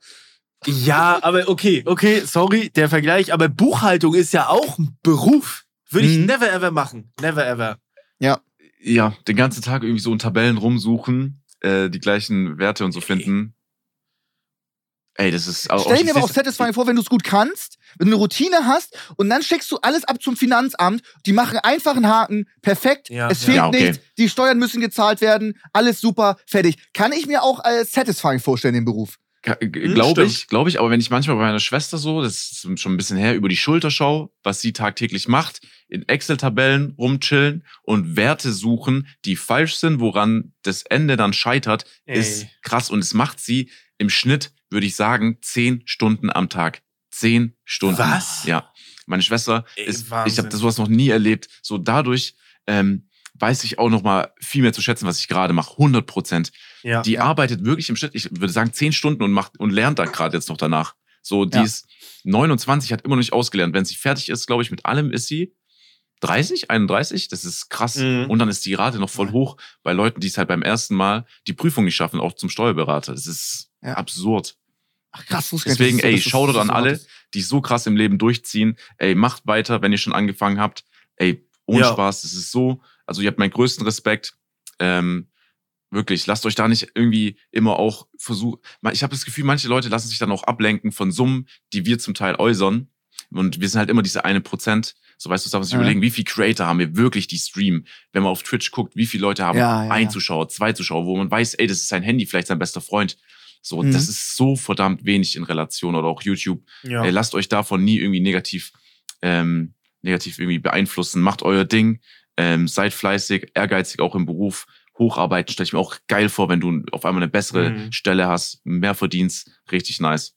Ja, aber okay, okay, sorry, der Vergleich. Aber Buchhaltung ist ja auch ein Beruf. Würde ich mhm. never ever machen. Never ever. Ja. Ja, den ganzen Tag irgendwie so in Tabellen rumsuchen, äh, die gleichen Werte und so finden. Ey, das ist auch. Stell dir aber auch Satisfying vor, wenn du es gut kannst, wenn du eine Routine hast und dann schickst du alles ab zum Finanzamt, die machen einfach einen Haken, perfekt, ja, es fehlt ja, okay. nichts, die Steuern müssen gezahlt werden, alles super, fertig. Kann ich mir auch als Satisfying vorstellen, den Beruf? Hm, glaube ich, glaube ich, aber wenn ich manchmal bei meiner Schwester so, das ist schon ein bisschen her, über die Schulter schaue, was sie tagtäglich macht, in Excel-Tabellen rumchillen und Werte suchen, die falsch sind, woran das Ende dann scheitert, Ey. ist krass. Und es macht sie im Schnitt, würde ich sagen, zehn Stunden am Tag. Zehn Stunden. Was? Ja. Meine Schwester Ey, ist, Wahnsinn. ich habe sowas noch nie erlebt. So dadurch ähm, weiß ich auch noch mal viel mehr zu schätzen, was ich gerade mache. 100 Prozent. Ja. Die arbeitet wirklich im Schnitt, ich würde sagen, zehn Stunden und macht und lernt da gerade jetzt noch danach. So, die ja. ist 29, hat immer noch nicht ausgelernt. Wenn sie fertig ist, glaube ich, mit allem ist sie 30, 31. Das ist krass. Mhm. Und dann ist die Rate noch voll hoch bei Leuten, die es halt beim ersten Mal die Prüfung nicht schaffen, auch zum Steuerberater. Das ist ja. absurd. Ach krass, wusste Deswegen, ey, schaut an alle, die so krass im Leben durchziehen. Ey, macht weiter, wenn ihr schon angefangen habt. Ey, ohne ja. Spaß, das ist so also ihr habt meinen größten Respekt. Ähm, wirklich, lasst euch da nicht irgendwie immer auch versuchen. Ich habe das Gefühl, manche Leute lassen sich dann auch ablenken von Summen, die wir zum Teil äußern. Und wir sind halt immer diese eine Prozent. So weißt du, darf man sich ja. überlegen, wie viele Creator haben wir wirklich, die streamen. Wenn man auf Twitch guckt, wie viele Leute haben ja, ja, ein Zuschauer, zwei Zuschauer, wo man weiß, ey, das ist sein Handy, vielleicht sein bester Freund. So, mhm. das ist so verdammt wenig in Relation oder auch YouTube. Ja. Ey, lasst euch davon nie irgendwie negativ, ähm, negativ irgendwie beeinflussen. Macht euer Ding. Ähm, seid fleißig, ehrgeizig auch im Beruf, hocharbeiten, stelle ich mir auch geil vor, wenn du auf einmal eine bessere mhm. Stelle hast, mehr verdienst, richtig nice.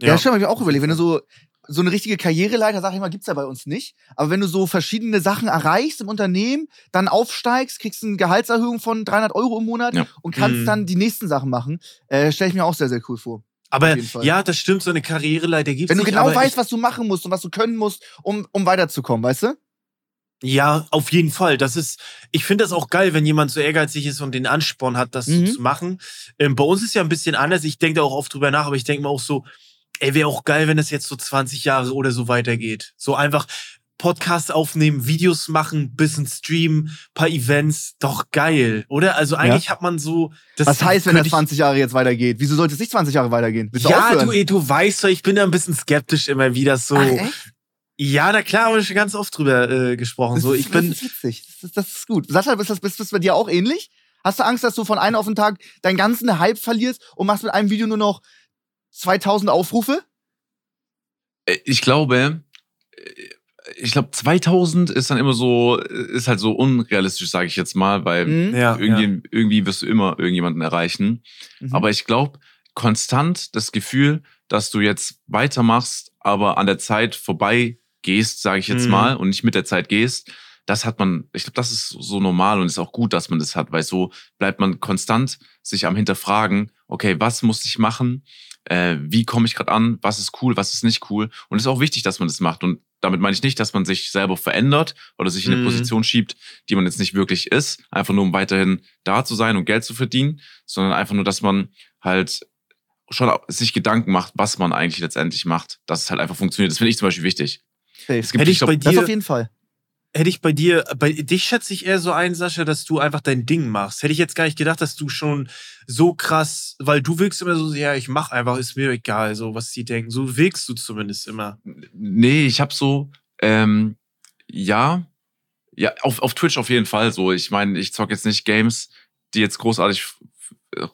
Ja, ja ich auch überlegt, wenn du so so eine richtige Karriereleiter, sag ich mal, gibt's ja bei uns nicht. Aber wenn du so verschiedene Sachen erreichst im Unternehmen, dann aufsteigst, kriegst eine Gehaltserhöhung von 300 Euro im Monat ja. und kannst mhm. dann die nächsten Sachen machen, äh, stelle ich mir auch sehr, sehr cool vor. Aber ja, das stimmt, so eine Karriereleiter gibt's nicht. Wenn du genau weißt, was du machen musst und was du können musst, um, um weiterzukommen, weißt du? Ja, auf jeden Fall. Das ist, ich finde das auch geil, wenn jemand so ehrgeizig ist und den Ansporn hat, das mhm. zu machen. Ähm, bei uns ist ja ein bisschen anders. Ich denke da auch oft drüber nach, aber ich denke mir auch so, ey, wäre auch geil, wenn das jetzt so 20 Jahre oder so weitergeht. So einfach Podcast aufnehmen, Videos machen, bisschen streamen, paar Events, doch geil, oder? Also eigentlich ja. hat man so. Was heißt, wenn das 20 Jahre jetzt weitergeht? Wieso sollte es nicht 20 Jahre weitergehen? Willst ja, du, ey, du weißt doch, ich bin da ein bisschen skeptisch immer, wie das so. Ach, ja, na klar, haben wir schon ganz oft drüber äh, gesprochen. Das so, ich bin, das ist witzig. Das ist, das ist gut. Sascha, ist das, ist das bei dir auch ähnlich? Hast du Angst, dass du von einem auf den Tag deinen ganzen Hype verlierst und machst mit einem Video nur noch 2000 Aufrufe? Äh, ich glaube, äh, ich glaube 2000 ist dann immer so, ist halt so unrealistisch, sage ich jetzt mal, weil mhm. ja, irgendwie, ja. irgendwie wirst du immer irgendjemanden erreichen. Mhm. Aber ich glaube, konstant das Gefühl, dass du jetzt weitermachst, aber an der Zeit vorbei gehst, sage ich jetzt mhm. mal, und nicht mit der Zeit gehst, das hat man, ich glaube, das ist so normal und ist auch gut, dass man das hat, weil so bleibt man konstant sich am Hinterfragen, okay, was muss ich machen? Äh, wie komme ich gerade an? Was ist cool, was ist nicht cool? Und es ist auch wichtig, dass man das macht. Und damit meine ich nicht, dass man sich selber verändert oder sich in eine mhm. Position schiebt, die man jetzt nicht wirklich ist, einfach nur um weiterhin da zu sein und Geld zu verdienen, sondern einfach nur, dass man halt schon sich Gedanken macht, was man eigentlich letztendlich macht, dass es halt einfach funktioniert. Das finde ich zum Beispiel wichtig. Es gibt, Hätte ich, ich glaub, bei dir, das auf jeden Fall. Hätte ich bei dir, bei dich schätze ich eher so ein, Sascha, dass du einfach dein Ding machst. Hätte ich jetzt gar nicht gedacht, dass du schon so krass, weil du wirkst immer so, ja, ich mach einfach, ist mir egal, so was die denken. So wirkst du zumindest immer. Nee, ich habe so, ähm, ja, ja, auf, auf Twitch auf jeden Fall so. Ich meine, ich zock jetzt nicht Games, die jetzt großartig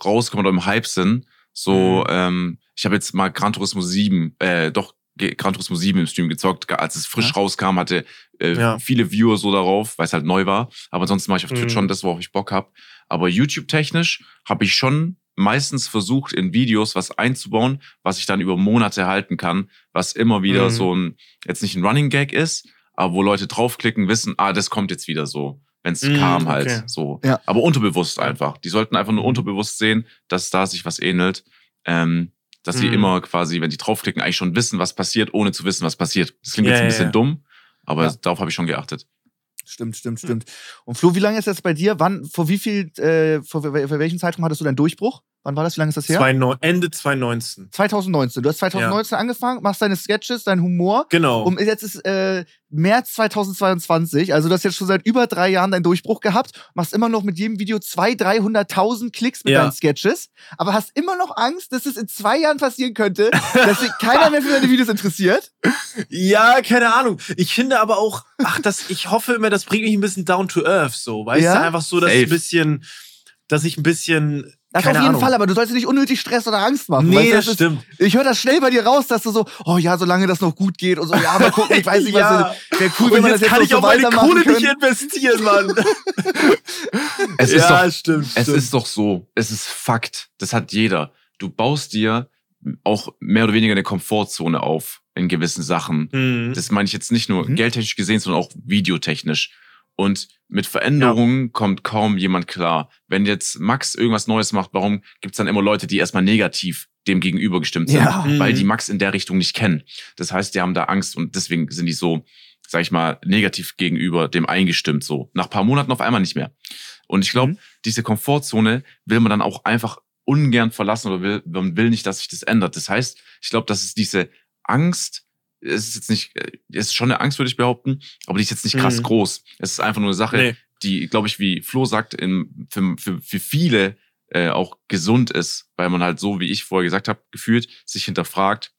rauskommen oder im Hype sind, so, mhm. ähm, ich habe jetzt mal Gran Turismo 7, äh, doch Gran Turismo 7 im Stream gezockt. Als es frisch ja. rauskam, hatte äh, ja. viele Viewer so darauf, weil es halt neu war. Aber ansonsten mache ich auf Twitch mhm. schon das, worauf ich Bock habe. Aber YouTube-technisch habe ich schon meistens versucht, in Videos was einzubauen, was ich dann über Monate halten kann, was immer wieder mhm. so ein, jetzt nicht ein Running Gag ist, aber wo Leute draufklicken, wissen, ah, das kommt jetzt wieder so, wenn es Mm, kam halt okay. so. Ja. Aber unterbewusst einfach. Die sollten einfach nur unterbewusst sehen, dass da sich was ähnelt. Ähm, dass sie Mm. immer quasi, wenn die draufklicken, eigentlich schon wissen, was passiert, ohne zu wissen, was passiert. Das klingt Ja, jetzt ein ja, bisschen ja. dumm, aber Ja. darauf habe ich schon geachtet. Stimmt, stimmt, stimmt. Und Flo, wie lange ist das bei dir? Wann, vor wie viel, äh, vor, vor welchem Zeitraum hattest du deinen Durchbruch? Wann war das? Wie lange ist das her? Zwei Neu- Ende 2019. 2019. Du hast 2019 angefangen, machst deine Sketches, deinen Humor. Genau. Und jetzt ist äh, März 2022, also du hast jetzt schon seit über drei Jahren deinen Durchbruch gehabt, machst immer noch mit jedem Video 200.000, 300.000 Klicks mit Ja. deinen Sketches, aber hast immer noch Angst, dass es in zwei Jahren passieren könnte, dass sich keiner mehr für deine Videos interessiert. Ja, keine Ahnung. Ich finde aber auch, ach, das, ich hoffe immer, das bringt mich ein bisschen down to earth, so. Weißt Ja? du, einfach so, dass ich Safe. ein bisschen, dass ich ein bisschen. Das keine auf jeden Ahnung. Fall, aber du sollst dir nicht unnötig Stress oder Angst machen. Nee, das ist- stimmt. Ich höre das schnell bei dir raus, dass du so, oh ja, solange das noch gut geht und so, ja, mal gucken, ich weiß nicht, was Ja. wäre cool, wenn man jetzt das jetzt kann ich so auch meine Kohle können. nicht investieren, Mann. Es ist ja, doch, stimmt. Es stimmt. ist doch so, es ist Fakt, das hat jeder. Du baust dir auch mehr oder weniger eine Komfortzone auf in gewissen Sachen. Mhm. Das meine ich jetzt nicht nur Mhm. geldtechnisch gesehen, sondern auch videotechnisch. Und mit Veränderungen kommt kaum jemand klar. Wenn jetzt Max irgendwas Neues macht, warum gibt's dann immer Leute, die erstmal negativ dem gegenüber gestimmt sind? Ja. Weil Mhm. die Max in der Richtung nicht kennen. Das heißt, die haben da Angst und deswegen sind die so, sag ich mal, negativ gegenüber dem eingestimmt so. Nach paar Monaten auf einmal nicht mehr. Und ich glaube, Mhm. diese Komfortzone will man dann auch einfach ungern verlassen oder will, man will nicht, dass sich das ändert. Das heißt, ich glaube, dass es diese Angst, es ist jetzt nicht, äh, es ist schon eine Angst, würde ich behaupten, aber die ist jetzt nicht krass Mhm. groß. Es ist einfach nur eine Sache, Nee. die, glaube ich, wie Flo sagt, in, für, für, für viele äh, auch gesund ist, weil man halt so, wie ich vorher gesagt habe, gefühlt sich hinterfragt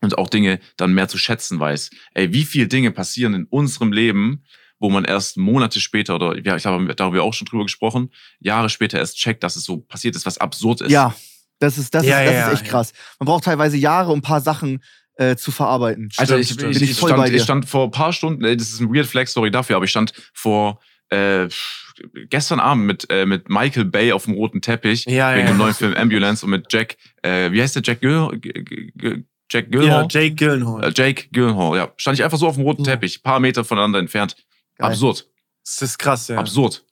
und auch Dinge dann mehr zu schätzen weiß. Ey, wie viele Dinge passieren in unserem Leben, wo man erst Monate später oder ja, ich glaube, da haben wir auch schon drüber gesprochen, Jahre später erst checkt, dass es so passiert ist, was absurd ist. Ja, das ist, das Ja, ist, das ja, ist echt ja. krass. Man braucht teilweise Jahre, um ein paar Sachen äh, zu verarbeiten. Stimmt, ich, ich, Bin ich ich, voll bei stand, dir. ich stand vor ein paar Stunden, ey, das ist ein weird Flag Story dafür, aber ich stand vor äh, gestern Abend mit, äh, mit Michael Bay auf dem roten Teppich Ja, wegen ja. dem neuen Film Ambulance und mit Jack, äh, wie heißt der Jack Gil Jack Ja, Gyllenhaal? Jake Gyllenhaal. Äh, Jake Gyllenhaal, ja. Stand ich einfach so auf dem roten Ja. Teppich, paar Meter voneinander entfernt. Geil. Absurd, Das ist krass, ja. absurd.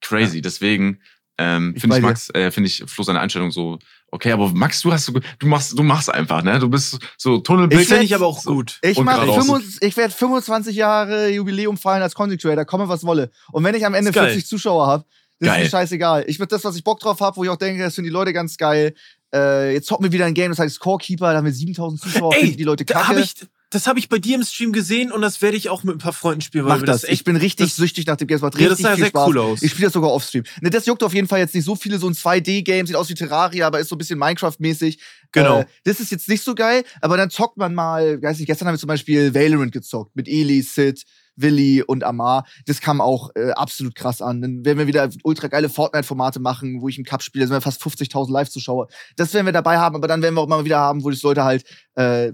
Crazy, deswegen ähm, Ich finde bei ich dir. Max, äh, finde ich Flo seine Einstellung so, okay, aber Max, du hast so, du machst, du machst einfach, ne? Du bist so Tunnelblick. Ich Finde ich aber auch so- gut. Ich, Und mach geradeaus. 25 ich werde 25 Jahre Jubiläum feiern als Content Creator, komme was wolle. Und wenn ich am Ende Ist geil. 40 Zuschauer habe, das ist Geil. mir scheißegal. Ich würde das, was ich Bock drauf habe, wo ich auch denke, das finden die Leute ganz geil. Äh, jetzt zocken wir wieder ein Game, das heißt Scorekeeper, da haben wir 7000 Zuschauer, Ey, die Leute Da kacke. hab ich, das habe ich bei dir im Stream gesehen und das werde ich auch mit ein paar Freunden spielen. weil Mach mir das. echt, ich bin richtig das- süchtig nach dem Game. Es macht Ja, richtig das sah viel sehr Spaß. cool aus. Ich spiele das sogar offstream. Ne, das juckt auf jeden Fall jetzt nicht so viele, so ein 2D-Game, sieht aus wie Terraria, aber ist so ein bisschen Minecraft-mäßig. Genau. Äh, das ist jetzt nicht so geil, aber dann zockt man mal, weiß nicht, gestern haben wir zum Beispiel Valorant gezockt mit Eli, Sid, Willi und Amar. Das kam auch äh, absolut krass an. Dann werden wir wieder ultra geile Fortnite-Formate machen, wo ich im Cup spiele. Da sind wir fast 50.000 Live-Zuschauer. Das werden wir dabei haben, aber dann werden wir auch mal wieder haben, wo das Leute halt, äh,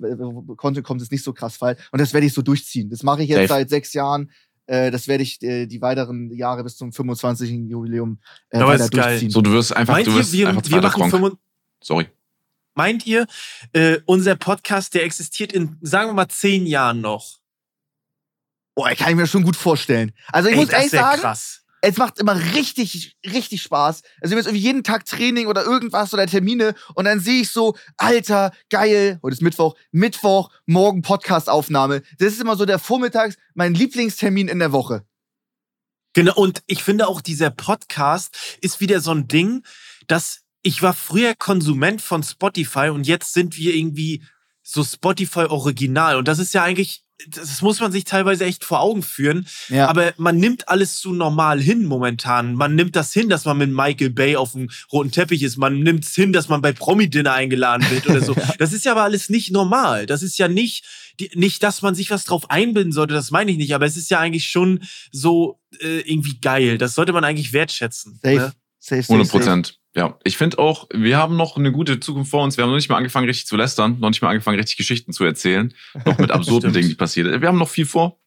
Content kommt, ist nicht so krass fallen. Und das werde ich so durchziehen. Das mache ich jetzt Safe. seit sechs Jahren. Äh, das werde ich äh, die weiteren Jahre bis zum 25. Jubiläum äh, Aber weiter ist geil. durchziehen. So, du wirst einfach, meint du ihr, wirst wir, einfach wir machen Gronk. 25 Sorry. Meint ihr, äh, unser Podcast, der existiert in, sagen wir mal, zehn Jahren noch? Boah, kann ich mir schon gut vorstellen. Also ich Ey, muss ehrlich sagen, krass. es macht immer richtig, richtig Spaß. Also jetzt irgendwie jeden Tag Training oder irgendwas oder Termine und dann sehe ich so, Alter, geil, heute ist Mittwoch, Mittwoch, morgen Podcast-Aufnahme. Das ist immer so der Vormittags, mein Lieblingstermin in der Woche. Genau, und ich finde auch, dieser Podcast ist wieder so ein Ding, dass ich war früher Konsument von Spotify und jetzt sind wir irgendwie so Spotify Original. Und das ist ja eigentlich, das muss man sich teilweise echt vor Augen führen. Ja. Aber man nimmt alles so normal hin momentan. Man nimmt das hin, dass man mit Michael Bay auf dem roten Teppich ist. Man nimmt es hin, dass man bei Promi-Dinner eingeladen wird oder so. Das ist ja aber alles nicht normal. Das ist ja nicht, die, nicht, dass man sich was drauf einbinden sollte. Das meine ich nicht. Aber es ist ja eigentlich schon so äh, irgendwie geil. Das sollte man eigentlich wertschätzen. Safe. Ne? Safe, safe, 100 safe. Prozent. Ja, ich finde auch, wir haben noch eine gute Zukunft vor uns. Wir haben noch nicht mal angefangen, richtig zu lästern, noch nicht mal angefangen, richtig Geschichten zu erzählen, noch mit absurden. Dingen, die passiert sind. Wir haben noch viel vor.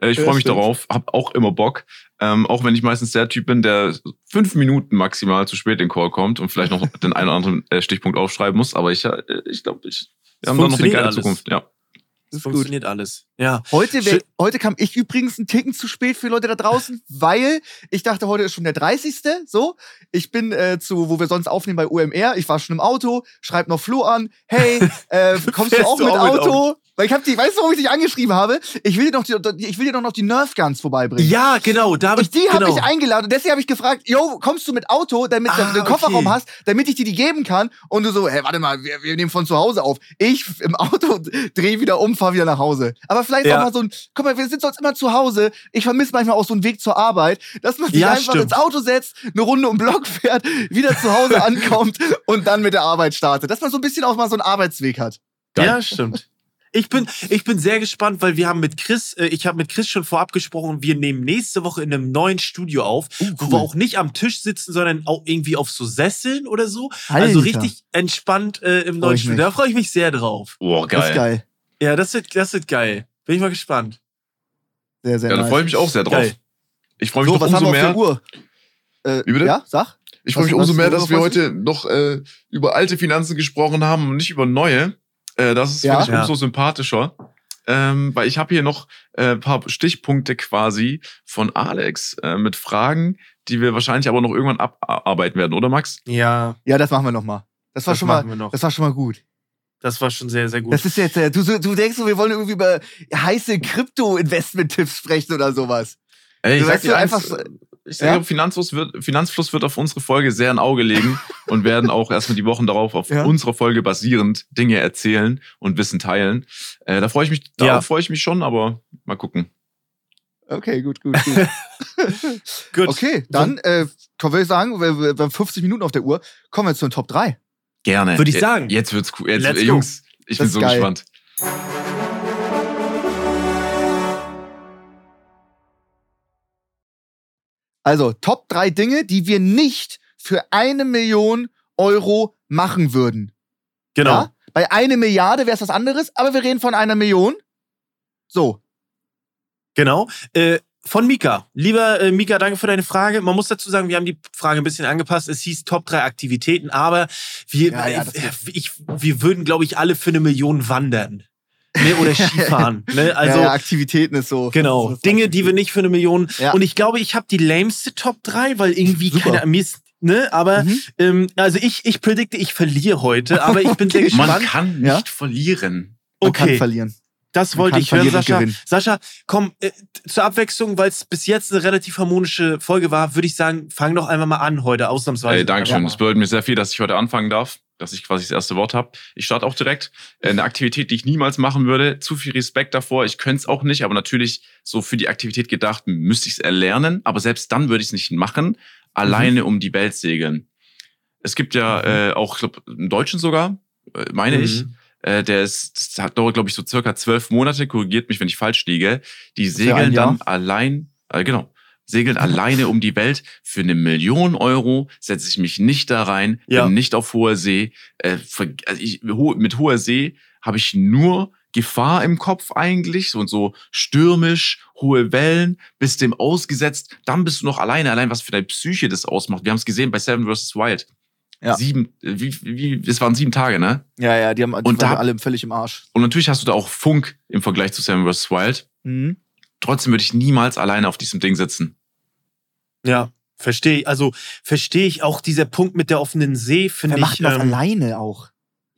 Äh, Ich freue mich stimmt. darauf, hab auch immer Bock. Ähm, auch wenn ich meistens der Typ bin, der fünf Minuten maximal zu spät in den Call kommt und vielleicht noch den einen oder anderen äh, Stichpunkt aufschreiben muss. Aber ich, äh, ich glaube, ich, wir haben da noch eine geile alles. Zukunft. Ja. Das funktioniert gut. alles. Ja. Heute, wär, heute kam ich übrigens einen Ticken zu spät für Leute da draußen, weil ich dachte, heute ist schon der 30. So. Ich bin äh, zu, wo wir sonst aufnehmen bei UMR. Ich war schon im Auto, schreib noch Flo an. Hey, äh, kommst du auch, du mit, auch Auto? mit Auto? Weil ich hab die, weißt du, warum ich dich angeschrieben habe? Ich will dir noch die, ich will dir doch noch die Nerf Guns vorbeibringen. Ja, genau. Da hab und die genau. habe ich eingeladen. Und deswegen habe ich gefragt, yo, kommst du mit Auto, damit ah, du den Kofferraum okay. hast, damit ich dir die geben kann? Und du so, hey, warte mal, wir, wir nehmen von zu Hause auf. Ich im Auto dreh wieder um, fahr wieder nach Hause. Aber vielleicht ja. auch mal so ein, guck mal, wir sind sonst immer zu Hause. Ich vermisse manchmal auch so einen Weg zur Arbeit, dass man sich ja, einfach stimmt. ins Auto setzt, eine Runde um Block fährt, wieder zu Hause ankommt und dann mit der Arbeit startet. Dass man so ein bisschen auch mal so einen Arbeitsweg hat. Geil. Ja, stimmt. Ich bin, ich bin sehr gespannt, weil wir haben mit Chris, äh, ich habe mit Chris schon vorab gesprochen, wir nehmen nächste Woche in einem neuen Studio auf, uh, cool. wo wir auch nicht am Tisch sitzen, sondern auch irgendwie auf so Sesseln oder so. Also Alter. Also richtig entspannt äh, im neuen Studio. Da freue ich mich sehr drauf. Boah, geil. Das ist geil. Ja, das wird, das wird geil. Bin ich mal gespannt. Sehr, sehr Ja, da freue ich mich auch sehr drauf. Geil. Ich freue mich so, noch was umso haben wir mehr. Uhr? Äh, Wie bitte? Ja, sag. Ich freue mich umso mehr, dass wir heute noch äh, über alte Finanzen gesprochen haben und nicht über neue. Äh, das ist ja. ich umso sympathischer ähm, weil ich habe hier noch äh, paar Stichpunkte quasi von Alex äh, mit Fragen, die wir wahrscheinlich aber noch irgendwann abarbeiten werden, oder Max? Ja. Ja, das machen wir noch mal. Das war das schon mal, das war schon mal gut. Das war schon sehr, sehr gut. Das ist jetzt, äh, du, du denkst so, wir wollen irgendwie über heiße Krypto-Investment-Tipps sprechen oder sowas. Ey, ich sag dir einfach, ich denke, ja? Finanzfluss, wird, Finanzfluss wird auf unsere Folge sehr ein Auge legen und werden auch erstmal die Wochen darauf auf ja? unsere Folge basierend Dinge erzählen und Wissen teilen. Äh, da freue ich mich, da ja. freue ich mich schon, aber mal gucken. Okay, gut, gut, gut. gut. Okay, dann äh, können wir sagen, wir, wir haben 50 Minuten auf der Uhr. Kommen wir zu den Top 3. Gerne. Würde ich sagen. Jetzt wird's cool. Jetzt, Jungs, ich das bin so geil. gespannt. Also Top drei Dinge, die wir nicht für eine Million Euro machen würden. Genau. Ja? Bei einer Milliarde wäre es was anderes, aber wir reden von einer Million. So. Genau. Äh, von Mika. Lieber äh, Mika, danke für deine Frage. Man muss dazu sagen, wir haben die Frage ein bisschen angepasst. Es hieß Top 3 Aktivitäten, aber wir, ja, ja, äh, ich, wir würden, glaube ich, alle für eine Million wandern. Ne, oder Skifahren. ne? Also, ja, ja, Aktivitäten ist so. Genau. Ist Dinge, die wir nicht für eine Million. Ja. Und ich glaube, ich habe die lameste Top 3, weil irgendwie Super. keine mir ist, ne, aber mhm. ähm, also ich, ich predikte, ich verliere heute, aber ich bin okay. sehr gespannt. Man kann nicht verlieren. Man okay. kann verlieren. Das wollte ich hören, Sascha. Sascha, komm, äh, zur Abwechslung, weil es bis jetzt eine relativ harmonische Folge war, würde ich sagen, fang doch einfach mal an heute, ausnahmsweise. Hey, Dankeschön. Es bedeutet mir sehr viel, dass ich heute anfangen darf dass ich quasi das erste Wort habe. Ich starte auch direkt. Äh, eine Aktivität, die ich niemals machen würde. Zu viel Respekt davor. Ich könnte es auch nicht, aber natürlich so für die Aktivität gedacht, müsste ich es erlernen. Aber selbst dann würde ich es nicht machen. Alleine mhm. um die Welt segeln. Es gibt ja mhm. äh, auch, ich glaube, einen Deutschen sogar, äh, meine mhm. ich. Äh, der ist, das hat dauert, glaube ich, so circa zwölf Monate, korrigiert mich, wenn ich falsch liege. Die segeln dann allein, äh, genau, segeln alleine um die Welt. Für eine Million Euro setze ich mich nicht da rein, ja. bin nicht auf hoher See. Äh, also ich, mit hoher See habe ich nur Gefahr im Kopf eigentlich und so stürmisch, hohe Wellen, bist dem ausgesetzt, dann bist du noch alleine, allein was für deine Psyche das ausmacht. Wir haben es gesehen bei Seven vs. Wild. Ja. Sieben, wie, wie, es waren sieben Tage, ne? Ja, ja, die haben die und da, alle völlig im Arsch. Und natürlich hast du da auch Funk im Vergleich zu Seven vs. Wild. Mhm. Trotzdem würde ich niemals alleine auf diesem Ding sitzen. Ja, verstehe ich. Also verstehe ich auch dieser Punkt mit der offenen See, finde ich. Macht das ähm, alleine auch.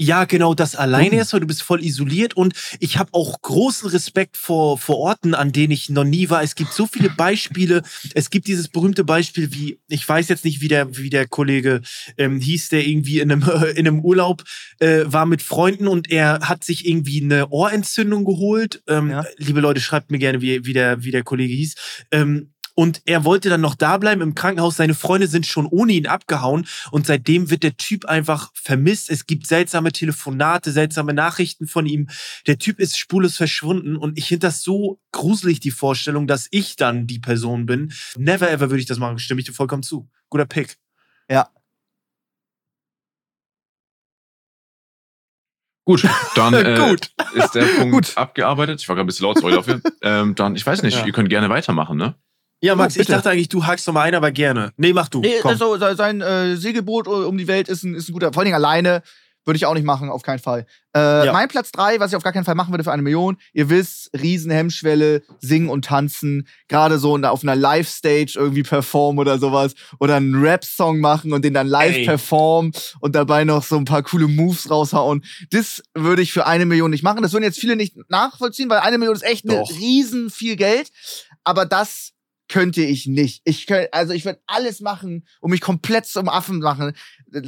Ja, genau, das alleine ist, weil du bist voll isoliert und ich habe auch großen Respekt vor, vor Orten, an denen ich noch nie war. Es gibt so viele Beispiele. Es gibt dieses berühmte Beispiel, wie, ich weiß jetzt nicht, wie der, wie der Kollege ähm, hieß, der irgendwie in einem, in einem Urlaub äh, war mit Freunden und er hat sich irgendwie eine Ohrentzündung geholt. Ähm, ja. Liebe Leute, schreibt mir gerne, wie, wie, der, wie der Kollege hieß. Ähm, und er wollte dann noch da bleiben im Krankenhaus. Seine Freunde sind schon ohne ihn abgehauen und seitdem wird der Typ einfach vermisst. Es gibt seltsame Telefonate, seltsame Nachrichten von ihm. Der Typ ist spurlos verschwunden und ich finde das so gruselig, die Vorstellung, dass ich dann die Person bin. Never ever würde ich das machen. Stimme ich dir vollkommen zu. Guter Pick. Ja. Gut, dann äh, Gut. ist der Punkt Gut. abgearbeitet. Ich war gerade ein bisschen laut, sorry dafür. Ähm, dann, ich weiß nicht, ja. ihr könnt gerne weitermachen, ne? Ja, Max, oh, ich dachte eigentlich, du hakst noch mal ein, aber gerne. Nee, mach du. Nee, also sein äh, Segelboot um die Welt ist ein, ist ein guter, vor allen Dingen alleine. Würde ich auch nicht machen, auf keinen Fall. Äh, ja. Mein Platz 3, was ich auf gar keinen Fall machen würde für eine Million, ihr wisst, Riesenhemmschwelle, singen und tanzen, gerade so auf einer Live-Stage irgendwie performen oder sowas. Oder einen Rap-Song machen und den dann live Ey. performen und dabei noch so ein paar coole Moves raushauen. Das würde ich für eine Million nicht machen. Das würden jetzt viele nicht nachvollziehen, weil eine Million ist echt eine riesen viel Geld. Aber das könnte ich nicht. Ich könnte, also ich würde alles machen, um mich komplett zum Affen machen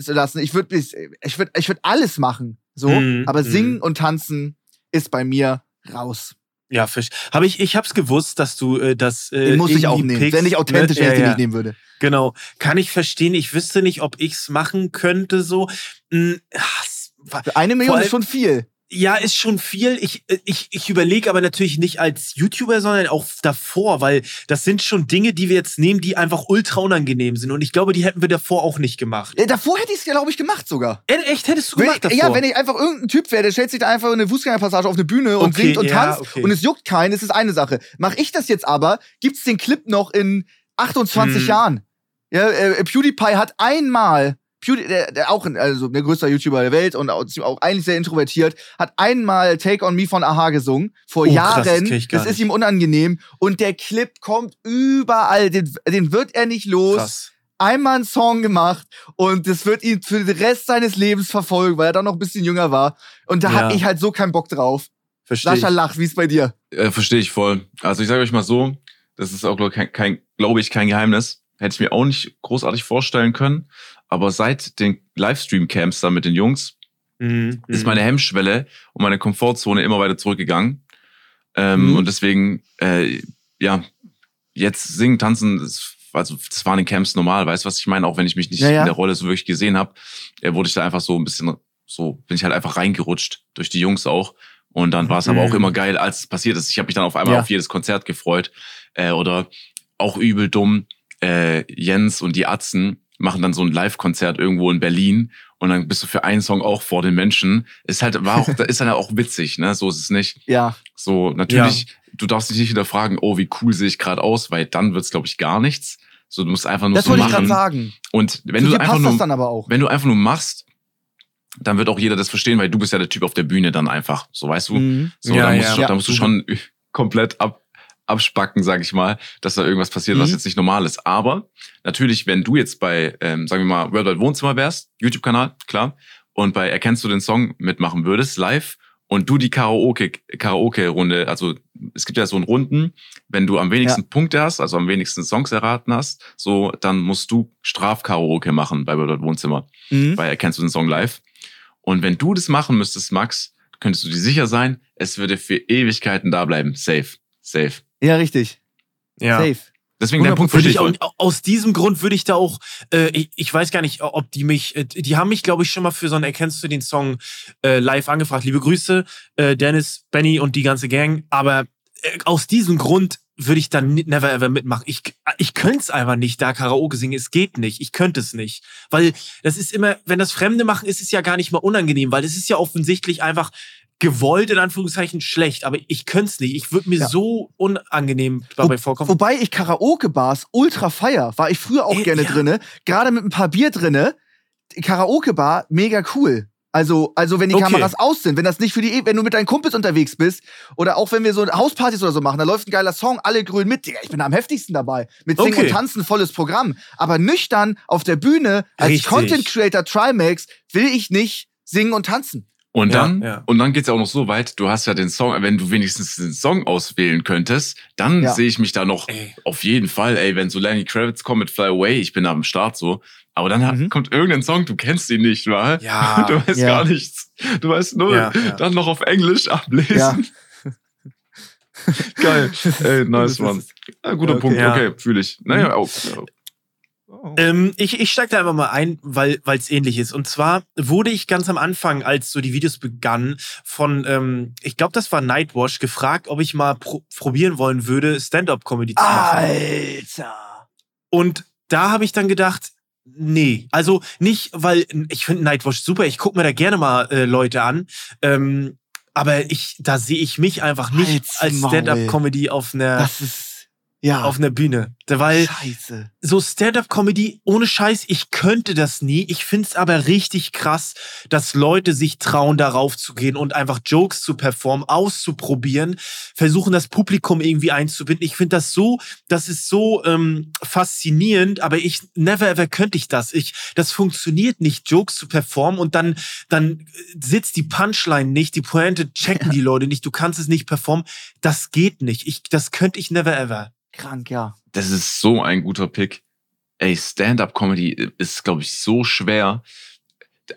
zu lassen. Ich würde ich, würde ich würde alles machen, so, mm, aber singen mm. und tanzen ist bei mir raus. Ja, Fisch. Habe ich, ich hab's gewusst, dass du äh, das. Äh, Den muss ich auch nehmen. Pickst, Wenn ich authentisch ne? ja, ja. nicht nehmen würde. Genau. Kann ich verstehen. Ich wüsste nicht, ob ich's machen könnte, so. Hm, eine Million ist schon viel. Ja, ist schon viel. Ich, äh, ich, ich überlege aber natürlich nicht als YouTuber, sondern auch davor, weil das sind schon Dinge, die wir jetzt nehmen, die einfach ultra unangenehm sind. Und ich glaube, die hätten wir davor auch nicht gemacht. Ja, davor hätte ich es, glaube ich, gemacht sogar. Äh, echt, hättest du wenn gemacht ich, davor? Ja, wenn ich einfach irgendein Typ wäre, der stellt sich da einfach in eine Fußgängerpassage auf eine Bühne und okay, singt und ja, tanzt okay. und es juckt keinen, das ist eine Sache. Mach ich das jetzt aber, gibt's den Clip noch in 28 hm. Jahren. Ja, äh, PewDiePie hat einmal Pewdie, der, der auch ein, also der größte YouTuber der Welt und auch, auch, eigentlich sehr introvertiert, hat einmal Take on Me von Aha gesungen vor oh, Jahren. Krass, das, das ist ihm unangenehm und der Clip kommt überall, den, den wird er nicht los. Krass. Einmal einen Song gemacht und das wird ihn für den Rest seines Lebens verfolgen, weil er dann noch ein bisschen jünger war. Und da ja. hatte ich halt so keinen Bock drauf. Versteh Sascha ich. lacht, wie ist bei dir? Äh, Verstehe ich voll. Also ich sage euch mal so, das ist auch, glaube kein, kein, glaub ich, kein Geheimnis. Hätte ich mir auch nicht großartig vorstellen können. Aber seit den Livestream-Camps da mit den Jungs mhm, ist mhm. meine Hemmschwelle und meine Komfortzone immer weiter zurückgegangen. Ähm, mhm. Und deswegen, äh, ja, jetzt singen, tanzen, das, also das war in den Camps normal, weißt du, was ich meine? Auch wenn ich mich nicht ja, ja. in der Rolle so wirklich gesehen habe, äh, wurde ich da einfach so ein bisschen, so bin ich halt einfach reingerutscht durch die Jungs auch. Und dann war es aber auch mhm. immer geil, als es passiert ist. Ich habe mich dann auf einmal ja. auf jedes Konzert gefreut. Äh, oder auch übel dumm, äh, Jens und die Atzen, machen dann so ein Live-Konzert irgendwo in Berlin und dann bist du für einen Song auch vor den Menschen. Ist halt, war auch, ist dann auch witzig, ne? So ist es nicht. Ja. So, natürlich, ja. du darfst dich nicht wieder fragen, oh, wie cool sehe ich gerade aus, weil dann wird's, glaube ich, gar nichts. So, du musst einfach nur das so machen. Das wollte ich gerade sagen. Und wenn Zu du einfach nur, wenn du einfach nur machst, dann wird auch jeder das verstehen, weil du bist ja der Typ auf der Bühne dann einfach. So, weißt du? Mhm. So, ja, da musst, ja. Du, da musst du schon komplett ab, abspacken, sag ich mal, dass da irgendwas passiert, mhm. was jetzt nicht normal ist. Aber natürlich, wenn du jetzt bei, ähm, sagen wir mal, Worldwide Wohnzimmer wärst, YouTube-Kanal, klar, und bei Erkennst du den Song mitmachen würdest, live, und du die Karaoke, Karaoke-Runde, also es gibt ja so einen Runden, wenn du am wenigsten ja. Punkte hast, also am wenigsten Songs erraten hast, so, dann musst du Straf-Karaoke machen bei Worldwide Wohnzimmer, mhm. bei Erkennst du den Song live. Und wenn du das machen müsstest, Max, könntest du dir sicher sein, es würde für Ewigkeiten da bleiben. Safe. Safe. Ja, richtig. Ja. Safe. Deswegen der Punkt würde ich auch, aus diesem Grund würde ich da auch, äh, ich, ich, weiß gar nicht, ob die mich, äh, die haben mich, glaube ich, schon mal für so ein Erkennst du den Song äh, live angefragt. Liebe Grüße, äh, Dennis, Benny und die ganze Gang. Aber äh, aus diesem Grund würde ich dann never ever mitmachen. Ich, ich könnte es einfach nicht, da Karaoke singen. Es geht nicht. Ich könnte es nicht. Weil das ist immer, wenn das Fremde machen, ist es ja gar nicht mal unangenehm, weil es ist ja offensichtlich einfach gewollt in Anführungszeichen schlecht, aber ich könnte es nicht. Ich würde mir ja. so unangenehm dabei vorkommen. Wobei ich Karaoke-Bars ultra feier, war ich früher auch äh, gerne ja. drinne, gerade mit ein paar Bier drinne. Karaoke-Bar mega cool. Also, also wenn die okay. Kameras aus sind, wenn das nicht für die, wenn du mit deinen Kumpels unterwegs bist oder auch wenn wir so Hauspartys oder so machen, da läuft ein geiler Song, alle grün mit, Digga, ich bin am heftigsten dabei. Mit Singen okay. und Tanzen, volles Programm. Aber nüchtern auf der Bühne als Richtig. Content Creator Trimax will ich nicht singen und tanzen. Und dann, ja, und dann geht's ja auch noch so weit, du hast ja den Song, wenn du wenigstens den Song auswählen könntest, dann ja. sehe ich mich da noch ey. auf jeden Fall, ey, wenn so Lenny Kravitz kommt mit Fly Away, ich bin am Start so. Aber dann mhm. kommt irgendein Song, du kennst ihn nicht, wa? Ja. Du weißt gar nichts. Du weißt nur, dann noch auf Englisch ablesen. Geil. Ey, nice, Mann. Ja, guter okay, Punkt. Okay, fühle ich. Naja, mhm. auch. Oh. Ähm, ich ich steige da einfach mal ein, weil es ähnlich ist. Und zwar wurde ich ganz am Anfang, als so die Videos begannen, von, ähm, ich glaube, das war Nightwash, gefragt, ob ich mal pro probieren wollen würde, Stand-up-Comedy zu machen. Alter! Und da habe ich dann gedacht, nee. Also nicht, weil ich finde Nightwash super, ich gucke mir da gerne mal äh, Leute an. Ähm, aber ich, da sehe ich mich einfach nicht Halt's als Stand-up-Comedy auf einer. Ja. auf einer Bühne. Weil Scheiße. so Stand-up-Comedy, ohne Scheiß, ich könnte das nie. Ich find's aber richtig krass, dass Leute sich trauen, darauf zu gehen und einfach Jokes zu performen, auszuprobieren, versuchen das Publikum irgendwie einzubinden. Ich finde das so, das ist so ähm, faszinierend, aber ich never ever könnte ich das. Ich, das funktioniert nicht, Jokes zu performen und dann, dann sitzt die Punchline nicht, die Pointe checken die Leute nicht, du kannst es nicht performen. Das geht nicht. Ich, das könnte ich never ever. Krank, ja. Das ist so ein guter Pick. Ey, Stand-up-Comedy ist, glaube ich, so schwer.